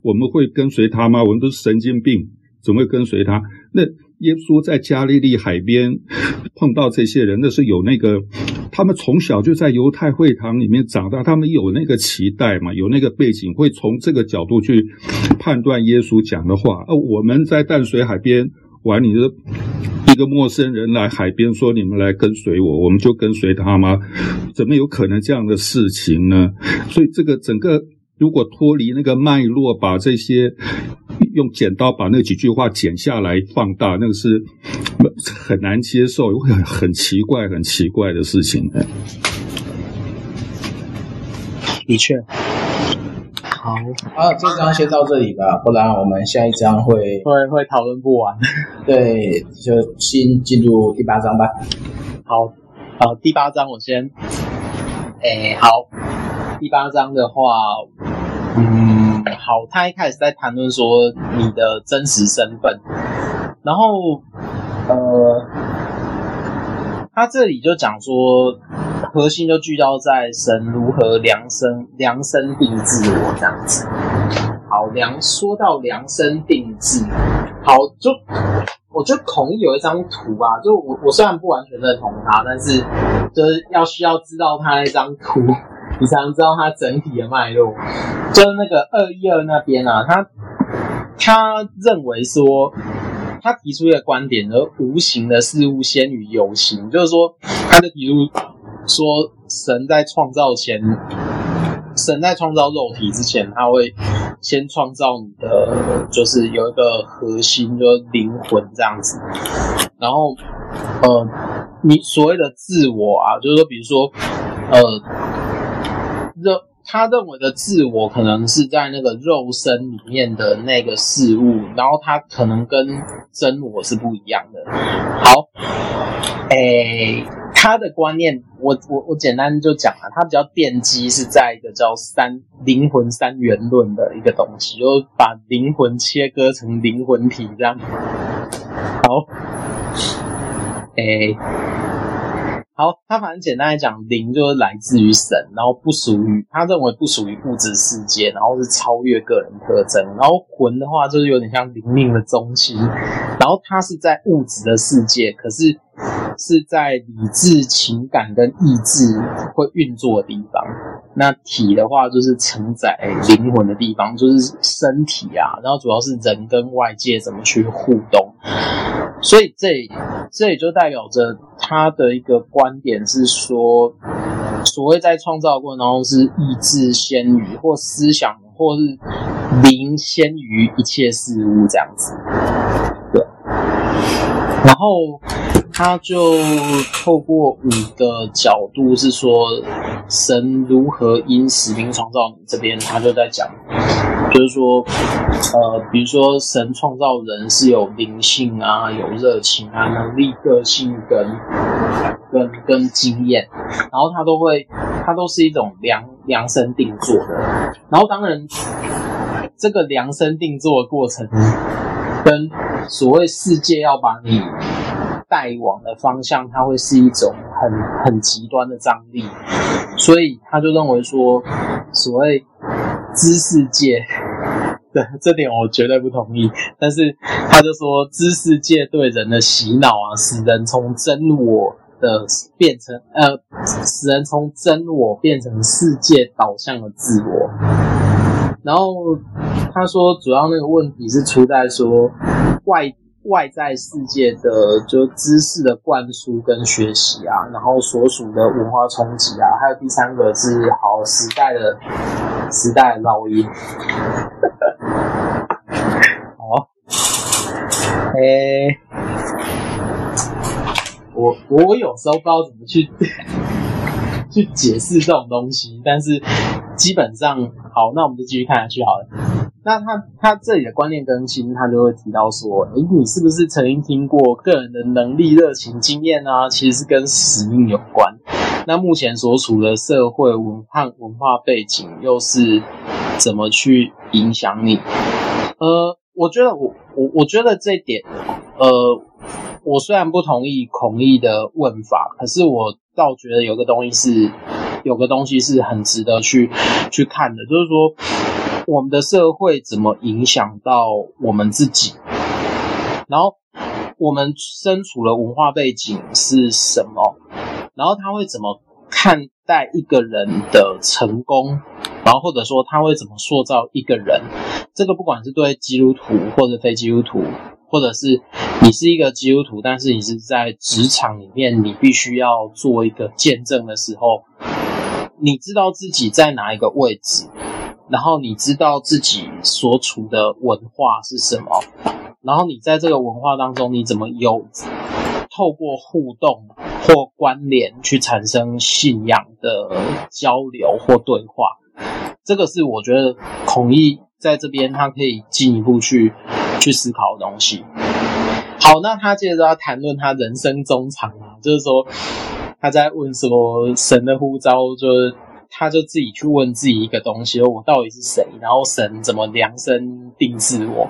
我们会跟随他吗？我们都是神经病，怎么会跟随他？那耶稣在加利利海边 碰到这些人，那是有那个。他们从小就在犹太会堂里面长大，他们有那个期待嘛，有那个背景，会从这个角度去判断耶稣讲的话。呃，我们在淡水海边玩，你的一个陌生人来海边说：“你们来跟随我。”我们就跟随他吗？怎么有可能这样的事情呢？所以这个整个。如果脱离那个脉络，把这些用剪刀把那几句话剪下来放大，那个是 很难接受，会很很奇怪、很奇怪的事情。的确，好，啊，这张先到这里吧，不然我们下一章会会会讨论不完。对，就先进入第八章吧。好，好，第八章我先，哎，好。第八章的话，嗯，好，他一开始在谈论说你的真实身份，然后，呃，他这里就讲说，核心就聚焦在神如何量身量身定制我这样子。好，量说到量身定制，好，就我觉得孔毅有一张图啊，就我我虽然不完全认同他，但是就是要需要知道他那张图。你才能知道它整体的脉络，就是那个二一二那边啊，他他认为说，他提出一个观点，而无形的事物先于有形，就是说，他就提出说，神在创造前，神在创造肉体之前，他会先创造你的，就是有一个核心，就是灵魂这样子，然后，呃，你所谓的自我啊，就是说，比如说，呃。认他认为的自我可能是在那个肉身里面的那个事物，然后他可能跟真我是不一样的。好，诶，他的观念，我我我简单就讲了，他比较奠基是在一个叫三灵魂三元论的一个东西，就是把灵魂切割成灵魂体这样。好，诶。好，他反正简单来讲，灵就是来自于神，然后不属于他认为不属于物质世界，然后是超越个人特征。然后魂的话，就是有点像灵命的中心，然后它是在物质的世界，可是是在理智、情感跟意志会运作的地方。那体的话，就是承载灵魂的地方，就是身体啊。然后主要是人跟外界怎么去互动。所以这这也就代表着他的一个观点是说，所谓在创造过程当中是意志先于或思想，或是灵先于一切事物这样子。对。然后他就透过五个角度是说，神如何因使命创造你这边，他就在讲，就是说，呃，比如说神创造人是有灵性啊，有热情啊，能力、个性跟跟跟经验，然后他都会，他都是一种量量身定做的。然后当然，这个量身定做的过程。跟所谓世界要把你带往的方向，它会是一种很很极端的张力，所以他就认为说，所谓知识界，对这点我绝对不同意。但是他就说，知识界对人的洗脑啊，使人从真我的变成呃，使人从真我变成世界导向的自我。然后他说，主要那个问题是出在说外外在世界的就知识的灌输跟学习啊，然后所属的文化冲击啊，还有第三个是好时代的时代烙印。好，诶，我我有时候不知道怎么去去解释这种东西，但是。基本上好，那我们就继续看下去好了。那他他这里的观念更新，他就会提到说：诶，你是不是曾经听过个人的能力、热情、经验啊？其实是跟使命有关。那目前所处的社会文化文化背景又是怎么去影响你？呃，我觉得我我我觉得这一点，呃，我虽然不同意孔毅的问法，可是我倒觉得有个东西是。有个东西是很值得去去看的，就是说我们的社会怎么影响到我们自己，然后我们身处的文化背景是什么，然后他会怎么看待一个人的成功，然后或者说他会怎么塑造一个人，这个不管是对基督徒或者非基督徒，或者是你是一个基督徒，但是你是在职场里面，你必须要做一个见证的时候。你知道自己在哪一个位置，然后你知道自己所处的文化是什么，然后你在这个文化当中，你怎么有透过互动或关联去产生信仰的交流或对话，这个是我觉得孔毅在这边他可以进一步去去思考的东西。好，那他接着要谈论他人生中场啊，就是说。他在问说：“神的呼召，就是他就自己去问自己一个东西，我到底是谁？然后神怎么量身定制我？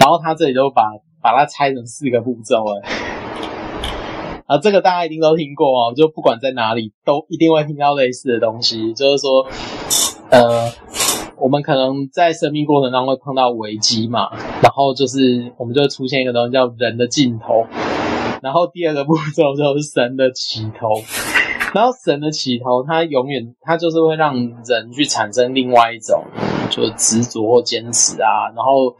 然后他这里就把把它拆成四个步骤。哎，啊，这个大家一定都听过哦，就不管在哪里都一定会听到类似的东西，就是说，呃，我们可能在生命过程当中会碰到危机嘛，然后就是我们就会出现一个东西叫人的尽头。”然后第二个步骤就是神的起头，然后神的起头，它永远它就是会让人去产生另外一种，就是执着或坚持啊，然后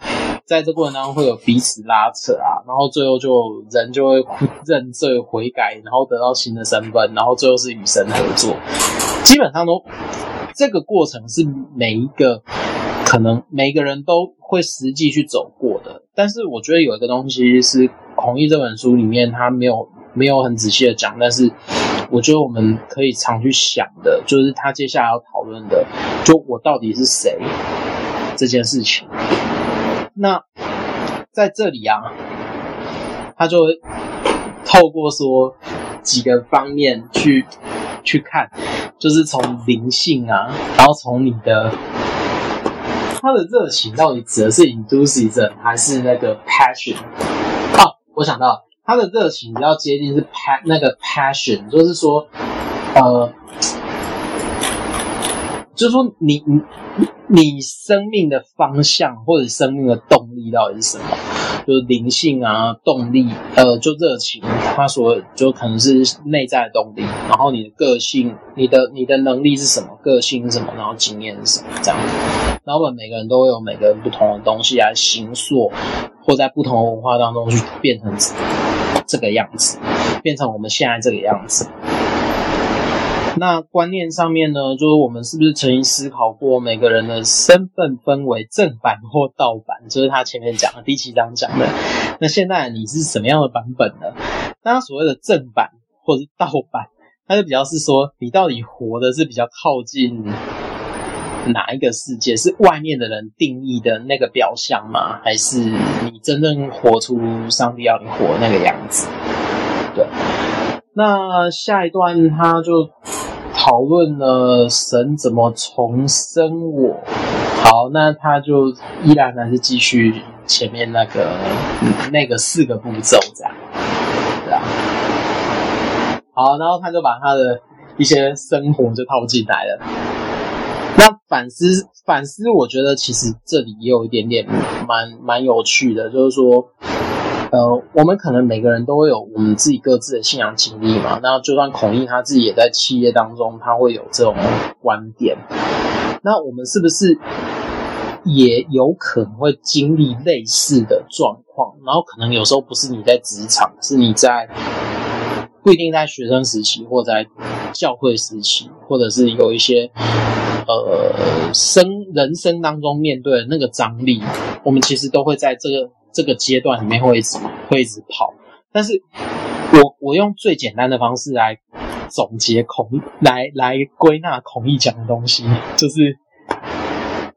在这过程当中会有彼此拉扯啊，然后最后就人就会认罪悔改，然后得到新的身份，然后最后是与神合作，基本上都这个过程是每一个可能每个人都会实际去走过的，但是我觉得有一个东西是。孔毅这本书里面，他没有没有很仔细的讲，但是我觉得我们可以常去想的，就是他接下来要讨论的，就我到底是谁这件事情。那在这里啊，他就透过说几个方面去去看，就是从灵性啊，然后从你的他的热情到底指的是 enthusiasm 还是那个 passion？啊我想到了他的热情比较接近是 pa 那个 passion，就是说，呃，就是说你你你生命的方向或者生命的动力到底是什么？就是灵性啊、动力，呃，就热情，他所就可能是内在的动力。然后你的个性、你的你的能力是什么？个性是什么？然后经验是什么？这样。然后我们每个人都会有每个人不同的东西来形塑，或在不同的文化当中去变成这个样子，变成我们现在这个样子。那观念上面呢，就是我们是不是曾经思考过每个人的身份分为正版或盗版？就是他前面讲的第七章讲的。那现在你是什么样的版本呢？那他所谓的正版或者是盗版，它就比较是说你到底活的是比较靠近哪一个世界？是外面的人定义的那个表象吗？还是你真正活出上帝要你活那个样子？对。那下一段他就。讨论了神怎么重生我，好，那他就依然还是继续前面那个、那个四个步骤这样，对啊，好，然后他就把他的一些生活就套进来了。那反思反思，我觉得其实这里也有一点点蛮蛮有趣的，就是说。呃，我们可能每个人都会有我们自己各自的信仰经历嘛。那就算孔毅他自己也在企业当中，他会有这种观点。那我们是不是也有可能会经历类似的状况？然后可能有时候不是你在职场，是你在不一定在学生时期，或在教会时期，或者是有一些呃生人生当中面对的那个张力，我们其实都会在这个。这个阶段里面会一直会一直跑，但是我我用最简单的方式来总结孔来来归纳孔毅讲的东西，就是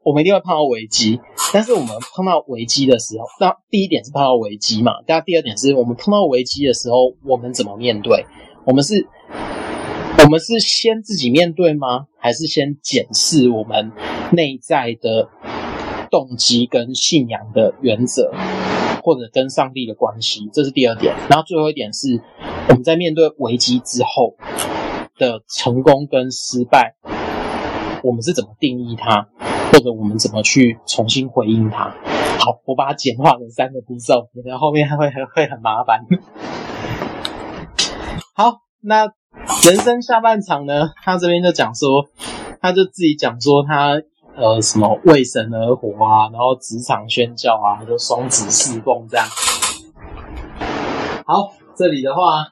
我们一定会碰到危机，但是我们碰到危机的时候，那第一点是碰到危机嘛，那第二点是我们碰到危机的时候，我们怎么面对？我们是，我们是先自己面对吗？还是先检视我们内在的？动机跟信仰的原则，或者跟上帝的关系，这是第二点。然后最后一点是，我们在面对危机之后的成功跟失败，我们是怎么定义它，或者我们怎么去重新回应它？好，我把它简化成三个步骤，免得后面还会会很麻烦。好，那人生下半场呢？他这边就讲说，他就自己讲说他。呃，什么为神而活啊，然后职场宣教啊，就双职侍奉这样。好，这里的话，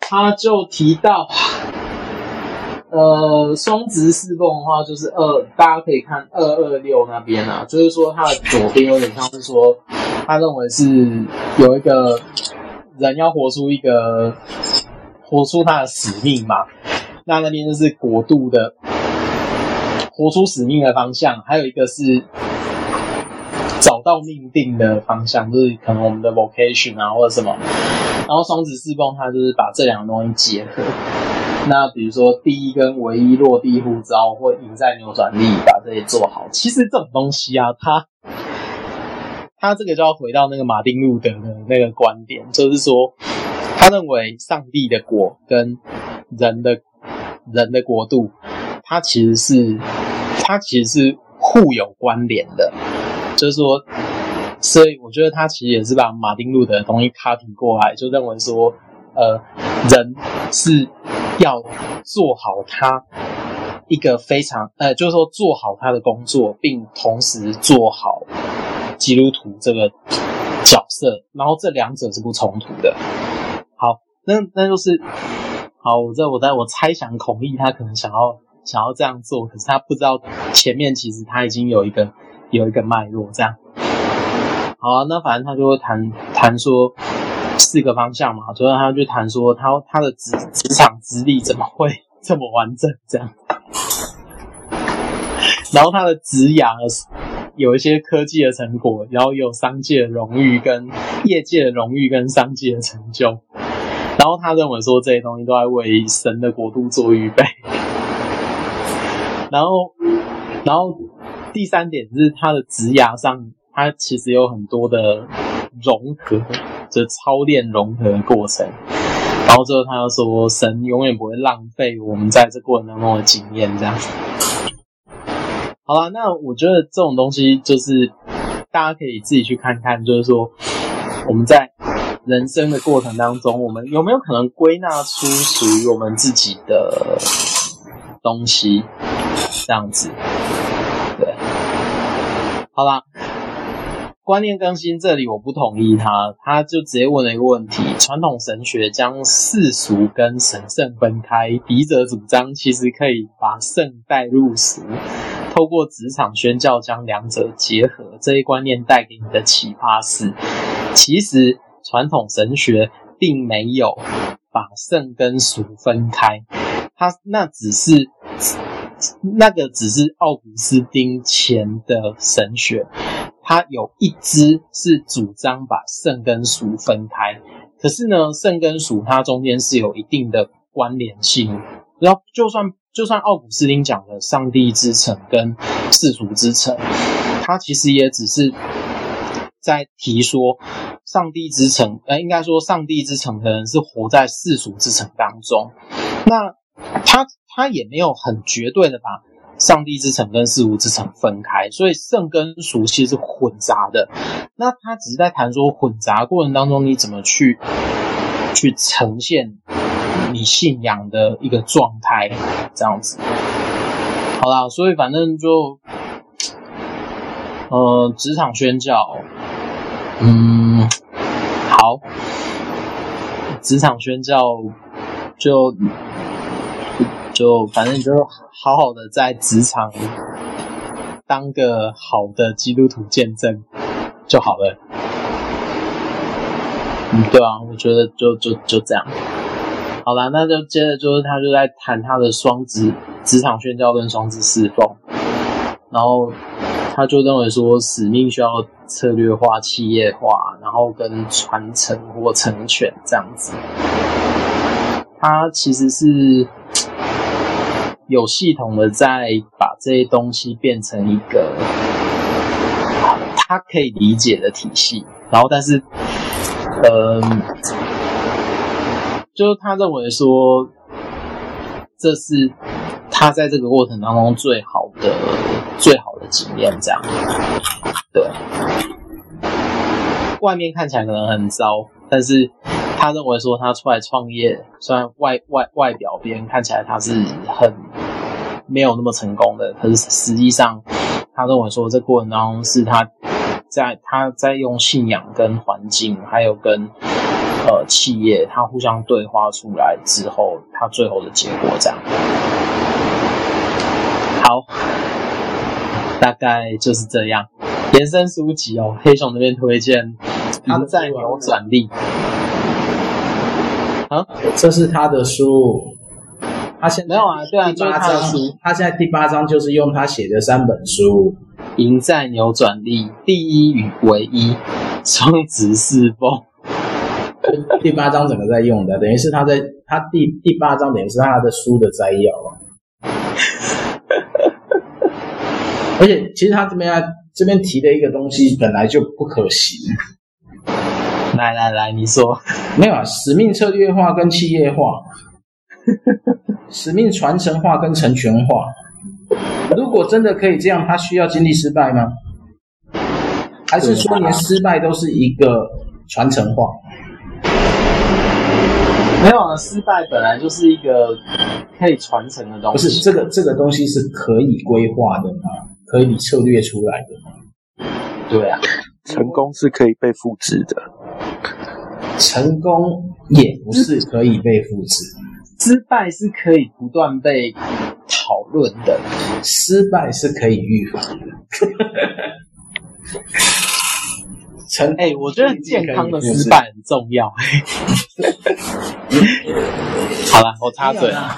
他就提到，呃，双职侍奉的话，就是二，大家可以看二二六那边啊，就是说他的左边有点像是说，他认为是有一个人要活出一个，活出他的使命嘛，那那边就是国度的。活出使命的方向，还有一个是找到命定的方向，就是可能我们的 vocation 啊，或者什么。然后双职侍奉，它就是把这两个东西结合。那比如说第一跟唯一落地护照，或赢在扭转力，把这些做好。其实这种东西啊，它它这个就要回到那个马丁路德的那个观点，就是说他认为上帝的国跟人的人的国度，它其实是。它其实是互有关联的，就是说，所以我觉得他其实也是把马丁路德的东西 copy 过来，就认为说，呃，人是要做好他一个非常，呃，就是说做好他的工作，并同时做好基督徒这个角色，然后这两者是不冲突的。好，那那就是，好，我在我在我猜想孔毅他可能想要。想要这样做，可是他不知道前面其实他已经有一个有一个脉络，这样。好啊，那反正他就会谈谈说四个方向嘛，所以他就谈说他他的职职场资历怎么会这么完整这样。然后他的职涯有一些科技的成果，然后有商界的荣誉跟业界的荣誉跟商界的成就。然后他认为说这些东西都在为神的国度做预备。然后，然后第三点是他的职涯上，他其实有很多的融合，就是操练融合的过程。然后最后他又说，神永远不会浪费我们在这过程当中的经验，这样。好了，那我觉得这种东西就是大家可以自己去看看，就是说我们在人生的过程当中，我们有没有可能归纳出属于我们自己的东西？这样子，对，好啦。观念更新，这里我不同意他，他就直接问了一个问题：传统神学将世俗跟神圣分开，笔者主张其实可以把圣带入俗，透过职场宣教将两者结合。这一观念带给你的启发是，其实传统神学并没有把圣跟俗分开，他那只是那个只是奥古斯丁前的神学。他有一支是主张把圣跟俗分开，可是呢，圣跟俗它中间是有一定的关联性。然后，就算就算奥古斯丁讲的上帝之城跟世俗之城，他其实也只是在提说上帝之城，呃，应该说上帝之城可能是活在世俗之城当中。那他他也没有很绝对的把。上帝之城跟世俗之城分开，所以圣跟俗其实是混杂的。那他只是在谈说混杂过程当中，你怎么去去呈现你信仰的一个状态，这样子。好啦，所以反正就，呃，职场宣教，嗯，好，职场宣教就。就反正就好好的在职场当个好的基督徒见证就好了。嗯，对啊，我觉得就就就这样。好啦，那就接着就是他就在谈他的双职职场宣教跟双职侍奉，然后他就认为说使命需要策略化、企业化，然后跟传承或成全这样子。他其实是。有系统的在把这些东西变成一个他可以理解的体系，然后但是，嗯、就是他认为说，这是他在这个过程当中最好的、经验，这样，对。外面看起来可能很糟，但是。他认为说他出来创业，虽然外外外表边看起来他是很没有那么成功的，可是实际上他认为说这过程当中是他在他在用信仰跟环境，还有跟呃企业，他互相对话出来之后，他最后的结果这样。好，大概就是这样。延伸书籍哦，黑熊那边推荐《赢在扭转力》。啊，这是他的书，他现在没有啊，对啊，就是他的书，他现在第八章就是用他写的三本书，《赢在扭转力》第一与唯一，双职侍奉，第八章整个在用的，等于是他在他第第八章等于是他的书的摘要啊，而且其实他这边啊这边提的一个东西本来就不可行。来来来，你说没有啊？使命策略化跟企业化，使命传承化跟成全化。如果真的可以这样，他需要经历失败吗？还是说连失败都是一个传承化？没有啊，失败本来就是一个可以传承的东西。不是这个这个东西是可以规划的吗？可以策略出来的吗？对啊，成功是可以被复制的。成功也不是可以被复制，失败是可以不断被讨论的，失败是可以预防的。成 哎、欸，我觉得健康的失败很重要。好了，我插嘴了。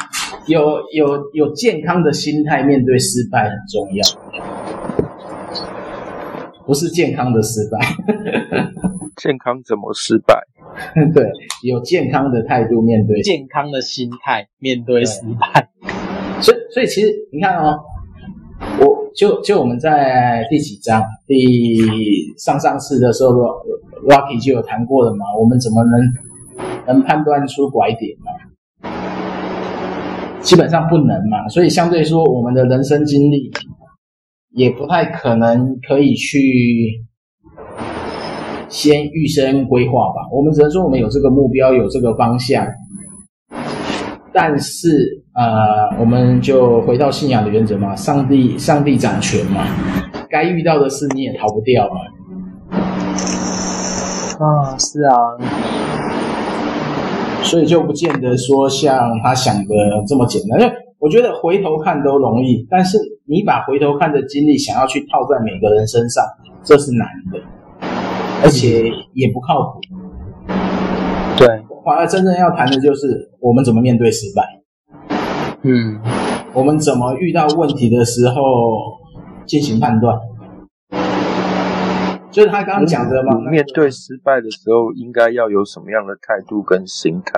有有有健康的心态面对失败很重要，不是健康的失败。健康怎么失败？对，有健康的态度面对，健康的心态面对失败。所以，所以其实你看哦，我就就我们在第几章，第上上次的时候，Rocky 就有谈过了嘛。我们怎么能能判断出拐点嘛？基本上不能嘛。所以相对说，我们的人生经历也不太可能可以去。先预先规划吧。我们只能说我们有这个目标，有这个方向。但是，呃，我们就回到信仰的原则嘛，上帝，上帝掌权嘛，该遇到的事你也逃不掉嘛。啊，是啊，所以就不见得说像他想的这么简单。因为我觉得回头看都容易，但是你把回头看的经历想要去套在每个人身上，这是难的，而且也不靠谱。对。反而真正要谈的就是我们怎么面对失败。嗯，我们怎么遇到问题的时候进行判断？就是他刚刚讲的嘛，面对失败的时候应该要有什么样的态度跟心态？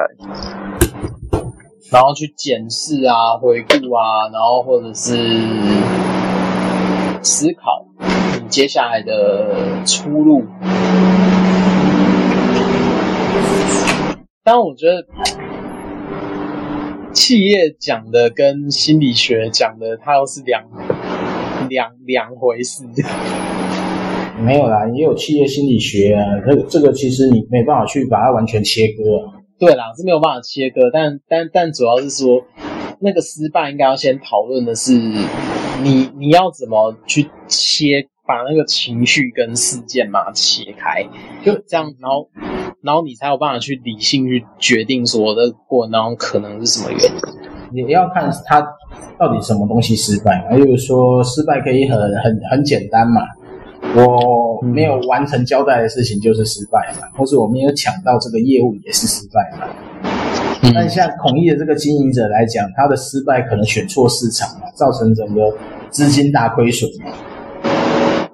然后去检视啊、回顾啊，然后或者是思考你接下来的出路。但我觉得，企业讲的跟心理学讲的，它又是两两两回事。没有啦，也有企业心理学啊，这个这个其实你没办法去把它完全切割啊。对啦，是没有办法切割，但但但主要是说，那个失败应该要先讨论的是，你你要怎么去切。把那个情绪跟事件嘛切开，就这样，然后，然后你才有办法去理性去决定说这个过程当中可能是什么原因。你要看他到底什么东西失败嘛，就是说失败可以很很很简单嘛，我没有完成交代的事情就是失败嘛，或是我没有抢到这个业务也是失败嘛。但像孔毅的这个经营者来讲，他的失败可能选错市场嘛，造成整个资金大亏损嘛。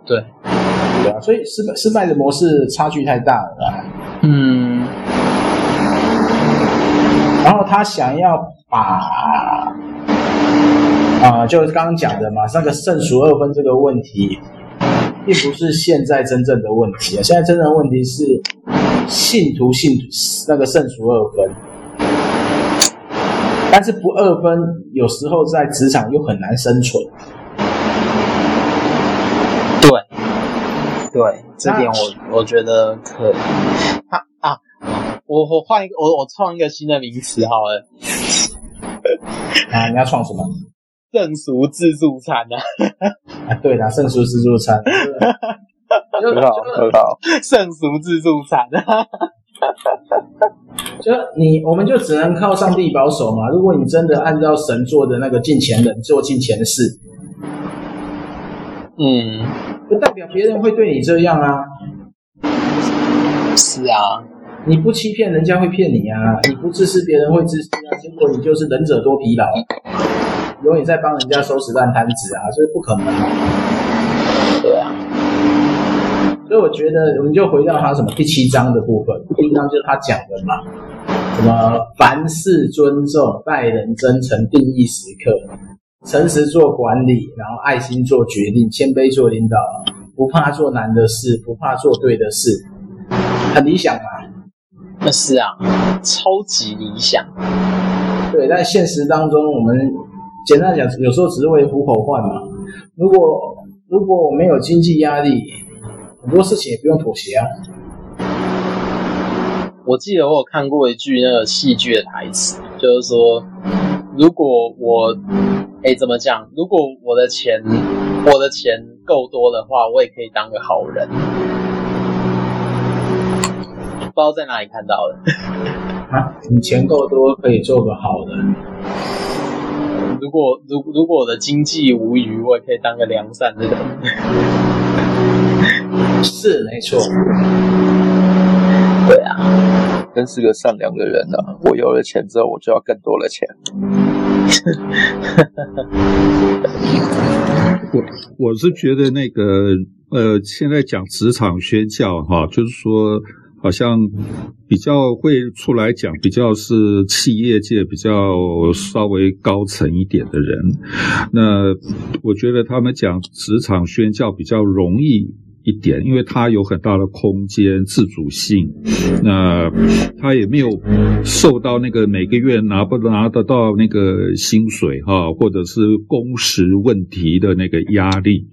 对，对啊，所以失败失败的模式差距太大了啦。嗯，然后他想要把啊、呃，就是刚刚讲的嘛，那个胜赎二分这个问题，并不是现在真正的问题啊。现在真正的问题是信徒信徒那个胜赎二分，但是不二分，有时候在职场又很难生存。对，对这点我我觉得可以。他啊，我我换一个，我我创一个新的名词好了。啊，你要创什么？圣俗自助餐啊！啊，对啦，圣俗自助餐，很好很好。圣俗自助餐，就你，我们就只能靠上帝保守嘛。如果你真的按照神做的那个敬虔人做敬虔的事，嗯。不代表别人会对你这样啊！是啊，你不欺骗人家会骗你啊，你不自私别人会自私啊，结果你就是仁者多疲劳，永远在帮人家收拾烂摊子啊，这是不可能的。对啊，所以我觉得我们就回到他什么第七章的部分，第一章就是他讲的嘛，什么凡事尊重，待人真诚，定义时刻。诚实做管理，然后爱心做决定，谦卑做领导，不怕做难的事，不怕做对的事，很理想嘛？那是啊，超级理想。对，但现实当中，我们简单讲，有时候只是为糊口饭嘛。如果如果我没有经济压力，很多事情也不用妥协啊。我记得我有看过一句那个戏剧的台词，就是说，如果我。哎，怎么讲？如果我的钱，我的钱够多的话，我也可以当个好人。不知道在哪里看到的。啊，你钱够多，可以做个好人。如果如如果我的经济无余，我也可以当个良善的人。是没错。对啊，真是个善良的人啊！我有了钱之后，我就要更多的钱。我我是觉得那个呃，现在讲职场宣教哈，就是说好像比较会出来讲，比较是企业界比较稍微高层一点的人。那我觉得他们讲职场宣教比较容易。一点，因为他有很大的空间自主性，那他也没有受到那个每个月拿不拿得到那个薪水哈，或者是工时问题的那个压力，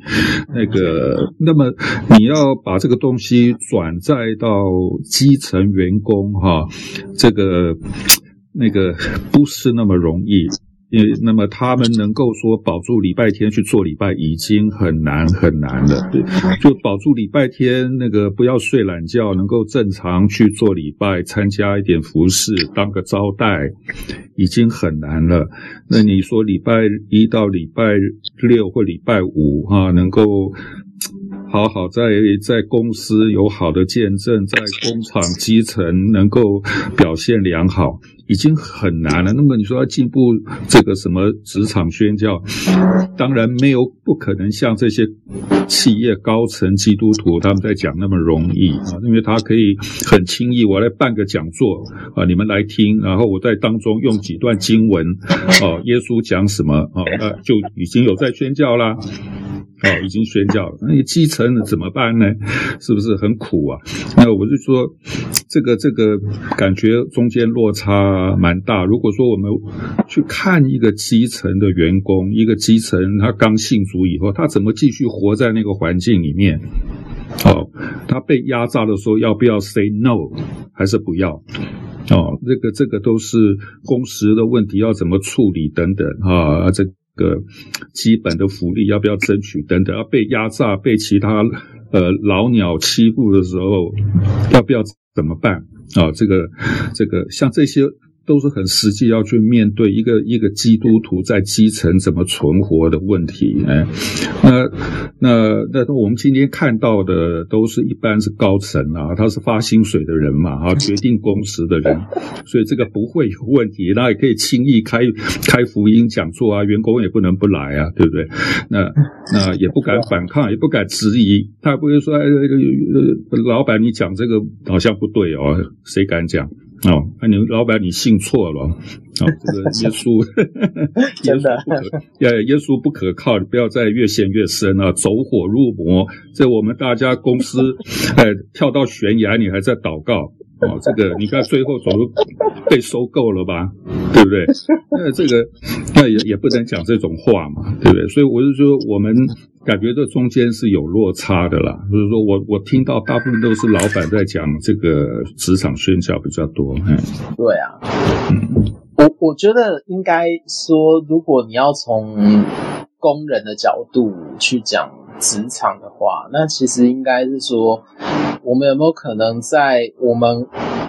那个，那么你要把这个东西转载到基层员工哈，这个那个不是那么容易。那么他们能够说保住礼拜天去做礼拜已经很难很难了，对，就保住礼拜天那个不要睡懒觉，能够正常去做礼拜，参加一点服饰，当个招待，已经很难了。那你说礼拜一到礼拜六或礼拜五哈，能够。好好在在公司有好的见证，在工厂基层能够表现良好，已经很难了。那么你说要进步这个什么职场宣教，当然没有不可能像这些企业高层基督徒他们在讲那么容易啊，因为他可以很轻易，我来办个讲座啊，你们来听，然后我在当中用几段经文哦，耶稣讲什么啊，那就已经有在宣教啦。哦，已经宣教了，那你基层怎么办呢？是不是很苦啊？那我就说，这个这个感觉中间落差蛮大。如果说我们去看一个基层的员工，一个基层他刚信主以后，他怎么继续活在那个环境里面？哦，他被压榨的时候，要不要 say no，还是不要？哦，这个这个都是工时的问题，要怎么处理等等啊？这。个基本的福利要不要争取等等，要被压榨、被其他呃老鸟欺负的时候，要不要怎么办啊？这个这个像这些。都是很实际要去面对一个一个基督徒在基层怎么存活的问题，哎，那那那我们今天看到的都是一般是高层啊，他是发薪水的人嘛，啊，决定工时的人，所以这个不会有问题，那也可以轻易开开福音讲座啊，员工也不能不来啊，对不对？那那也不敢反抗，也不敢质疑，他不会说，哎，老板你讲这个好像不对哦，谁敢讲？哦，那你老板你信错了，哦，这个 耶稣，耶稣不可，耶耶稣不可靠，你不要再越陷越深啊，走火入魔，在我们大家公司，哎，跳到悬崖你还在祷告。哦，这个你看最后总是被收购了吧，对不对？那这个那也也不能讲这种话嘛，对不对？所以我就说，我们感觉这中间是有落差的啦。就是说我我听到大部分都是老板在讲这个职场宣教比较多。嗯，对啊，嗯，我我觉得应该说，如果你要从工人的角度去讲职场的话，那其实应该是说。我们有没有可能在我们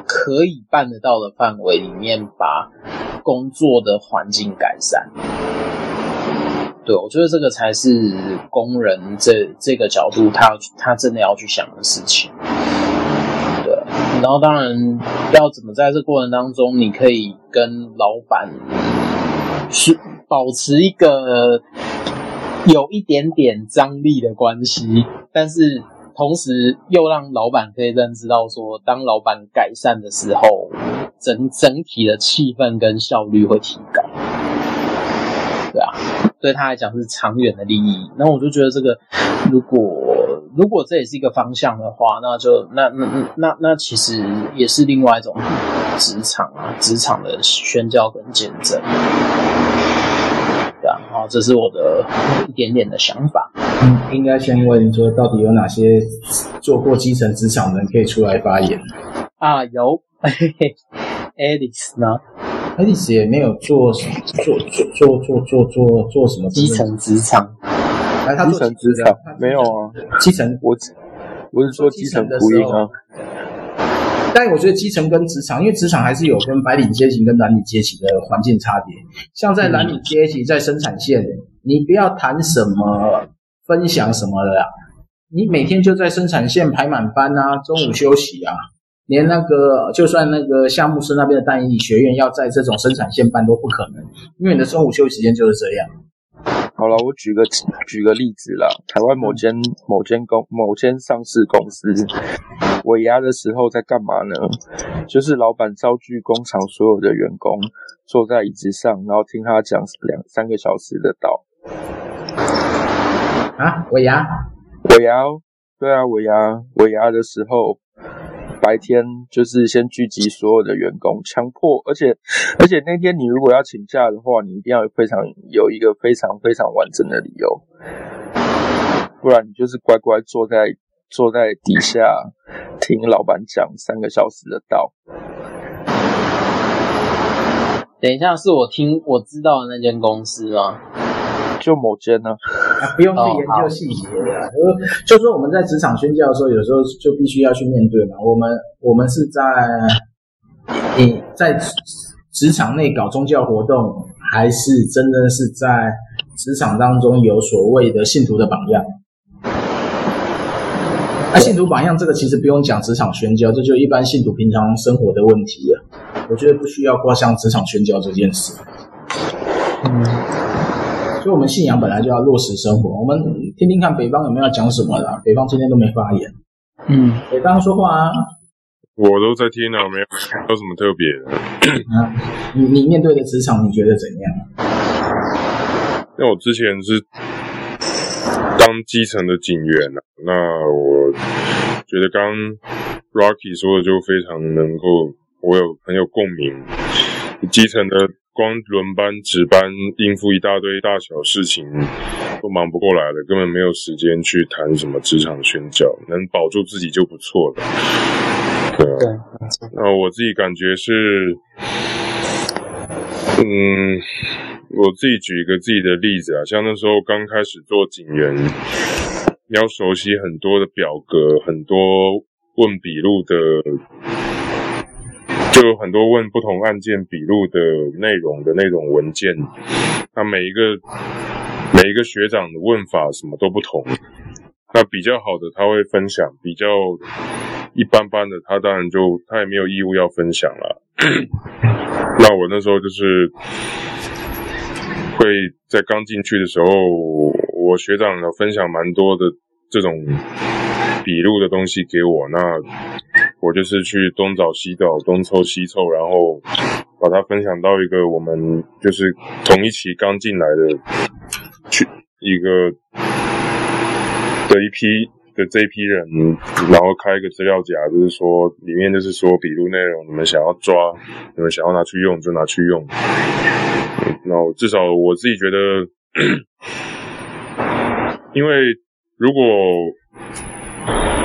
可以办得到的范围里面，把工作的环境改善？对，我觉得这个才是工人这这个角度他，他他真的要去想的事情。对，然后当然要怎么在这过程当中，你可以跟老板是保持一个有一点点张力的关系，但是。同时，又让老板可以认知到说，当老板改善的时候，整整体的气氛跟效率会提高。对啊，对他来讲是长远的利益。那我就觉得这个，如果如果这也是一个方向的话，那就那那那那其实也是另外一种职场啊，职场的宣教跟见证。这是我的一点点的想法。嗯，应该先问说，到底有哪些做过基层职场的人可以出来发言啊？有，嘿 嘿，Alice 呢？Alice 也没有做做做做做做做什么基层职场，哎，他基层职场没有啊？基层，我我是说基层福音啊。但我觉得基层跟职场，因为职场还是有跟白领阶级跟蓝领阶级的环境差别。像在蓝领阶级，在生产线，你不要谈什么。分享什么的啦？你每天就在生产线排满班啊，中午休息啊，连那个就算那个夏目师那边的但以理学院要在这种生产线办都不可能，因为你的中午休息时间就是这样。好了，我举个举个例子啦，台湾某间某间公某间上市公司尾牙的时候在干嘛呢？就是老板召聚工厂所有的员工坐在椅子上，然后听他讲两三个小时的道。啊，尾牙，尾牙，对啊，尾牙。尾牙的时候，白天就是先聚集所有的员工，强迫，而且而且那天你如果要请假的话，你一定要非常有一个非常非常完整的理由，不然你就是乖乖坐在坐在底下听老板讲三个小时的道。等一下，是我听我知道的那间公司吗？就某间呢？啊，不用去研究细节的，就就说我们在职场宣教的时候，有时候就必须要去面对嘛。我们我们是在你在职场内搞宗教活动，还是真的是在职场当中有所谓的信徒的榜样？那信徒榜样这个其实不用讲职场宣教，这就一般信徒平常生活的问题了。我觉得不需要挂上职场宣教这件事。嗯。所以我们信仰本来就要落实生活。我们听听看北方有没有讲什么的。北方今天都没发言。嗯，北方说话啊。我都在听啊，没有没有什么特别的。啊，你你面对的职场你觉得怎样？因为我之前是当基层的警员啊，那我觉得刚 Rocky 说的就非常能够，我有很有共鸣。基层的。光轮班值班应付一大堆大小事情都忙不过来了，根本没有时间去谈什么职场宣教，能保住自己就不错了。对啊，那我自己感觉是，嗯，我自己举一个自己的例子啊，像那时候刚开始做警员，要熟悉很多的表格，很多问笔录的。就有很多问不同案件笔录的内容的那种文件，那每一个每一个学长的问法什么都不同，那比较好的他会分享，比较一般般的他当然就他也没有义务要分享了。那我那时候就是会在刚进去的时候，我学长呢分享蛮多的这种笔录的东西给我，那。我就是去东找西找，东凑西凑，然后把它分享到一个我们就是同一期刚进来的去一个的一批的这一批人，然后开一个资料夹，就是说里面就是说笔录内容，你们想要抓，你们想要拿去用就拿去用。那至少我自己觉得，因为如果。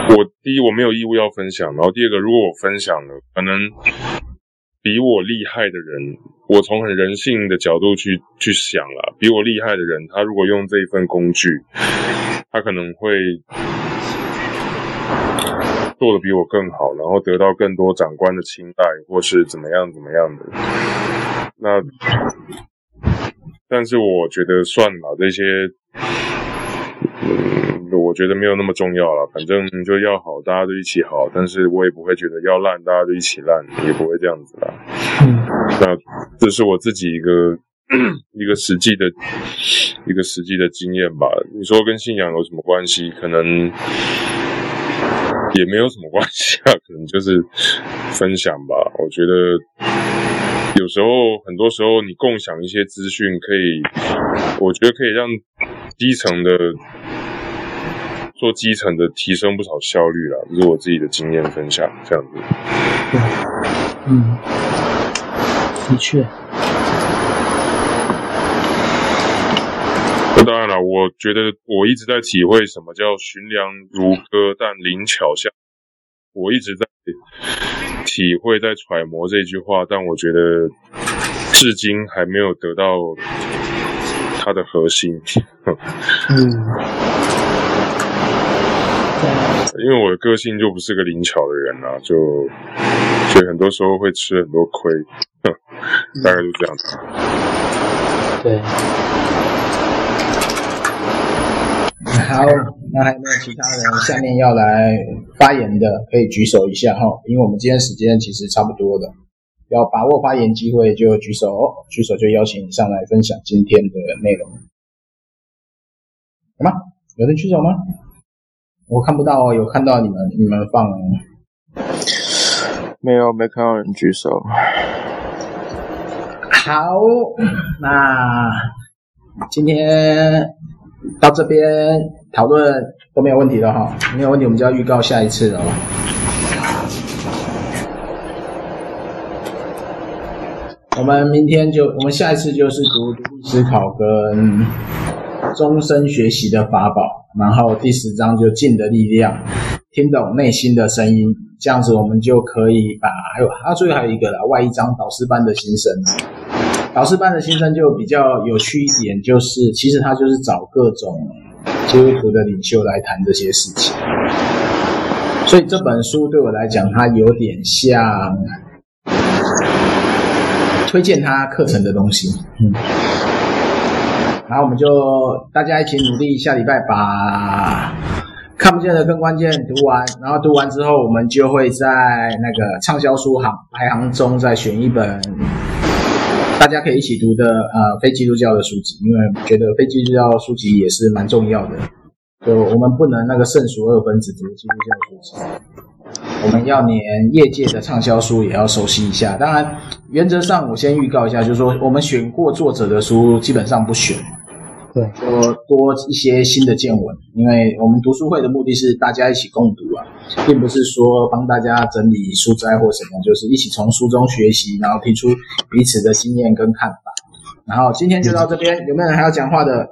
我第一，我没有义务要分享，然后第二个，如果我分享了，可能比我厉害的人，我从很人性的角度去去想了，比我厉害的人，他如果用这一份工具，他可能会做的比我更好，然后得到更多长官的青睐，或是怎么样怎么样的。那，但是我觉得算了，这些。我觉得没有那么重要了，反正就要好，大家都一起好。但是我也不会觉得要烂，大家都一起烂，也不会这样子啦。嗯，那这是我自己一个 一个实际的一个实际的经验吧。你说跟信仰有什么关系？可能也没有什么关系啊，可能就是分享吧。我觉得有时候，很多时候你共享一些资讯，可以，我觉得可以让基层的。做基层的提升不少效率啦，这是我自己的经验分享，这样子。嗯，的确。那当然了，我觉得我一直在体会什么叫寻良如歌，但灵巧像。我一直在体会，在揣摩这句话，但我觉得至今还没有得到它的核心。嗯。因为我的个性就不是个灵巧的人啊，就所以很多时候会吃很多亏，大概就这样子。对。好，那还有没有其他人 下面要来发言的，可以举手一下哈，因为我们今天时间其实差不多的，要把握发言机会就举手，举手就邀请你上来分享今天的内容。有吗？有人举手吗？我看不到哦，有看到你们，你们放没有？没看到人举手。好，那今天到这边讨论都没有问题了哈，没有问题，我们就要预告下一次了。我们明天就，我们下一次就是读独立思考跟终身学习的法宝，然后第十章就静的力量，听懂内心的声音，这样子我们就可以把还有啊，最后还有一个啦，外一章导师班的新生，导师班的新生就比较有趣一点，就是其实他就是找各种基督徒的领袖来谈这些事情，所以这本书对我来讲，它有点像。推荐他课程的东西，嗯，然后我们就大家一起努力，下礼拜把看不见的更关键读完，然后读完之后，我们就会在那个畅销书行排行中再选一本大家可以一起读的呃非基督教的书籍，因为觉得非基督教书籍也是蛮重要的，就我们不能那个圣俗二分只读基督教书籍。我们要连业界的畅销书也要熟悉一下。当然，原则上我先预告一下，就是说我们选过作者的书基本上不选，对，多多一些新的见闻。因为我们读书会的目的是大家一起共读啊，并不是说帮大家整理书摘或什么，就是一起从书中学习，然后提出彼此的经验跟看法。然后今天就到这边，有没有人还要讲话的？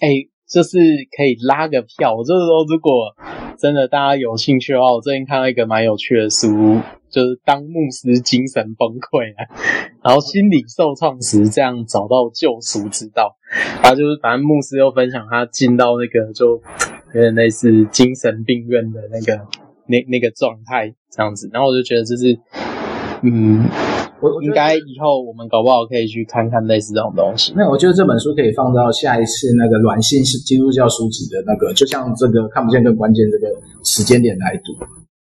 哎，就是可以拉个票。我就是说，如果。真的，大家有兴趣的话，我最近看到一个蛮有趣的书，就是《当牧师精神崩溃了，然后心理受创时这样找到救赎之道。然后就是反正牧师又分享他进到那个就有点类似精神病院的那个那那个状态这样子，然后我就觉得这是嗯。我应该以后我们搞不好可以去看看类似这种东西。那我觉得这本书可以放到下一次那个软性是基督教书籍的那个，就像这个看不见更关键这个时间点来读。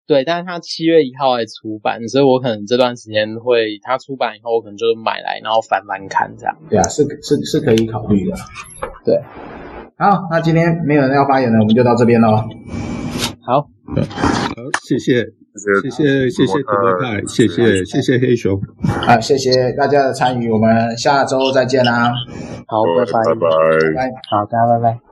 对，但是它七月一号来出版，所以我可能这段时间会，它出版以后我可能就买来，然后翻翻看这样。对啊，是是是可以考虑的。对，好，那今天没有人要发言了，我们就到这边喽。好，好，谢谢。谢谢谢谢铁伯泰，谢谢谢谢黑熊，啊，谢谢大家的参与，我们下周再见啦，好，拜拜，拜拜，好，大家拜拜。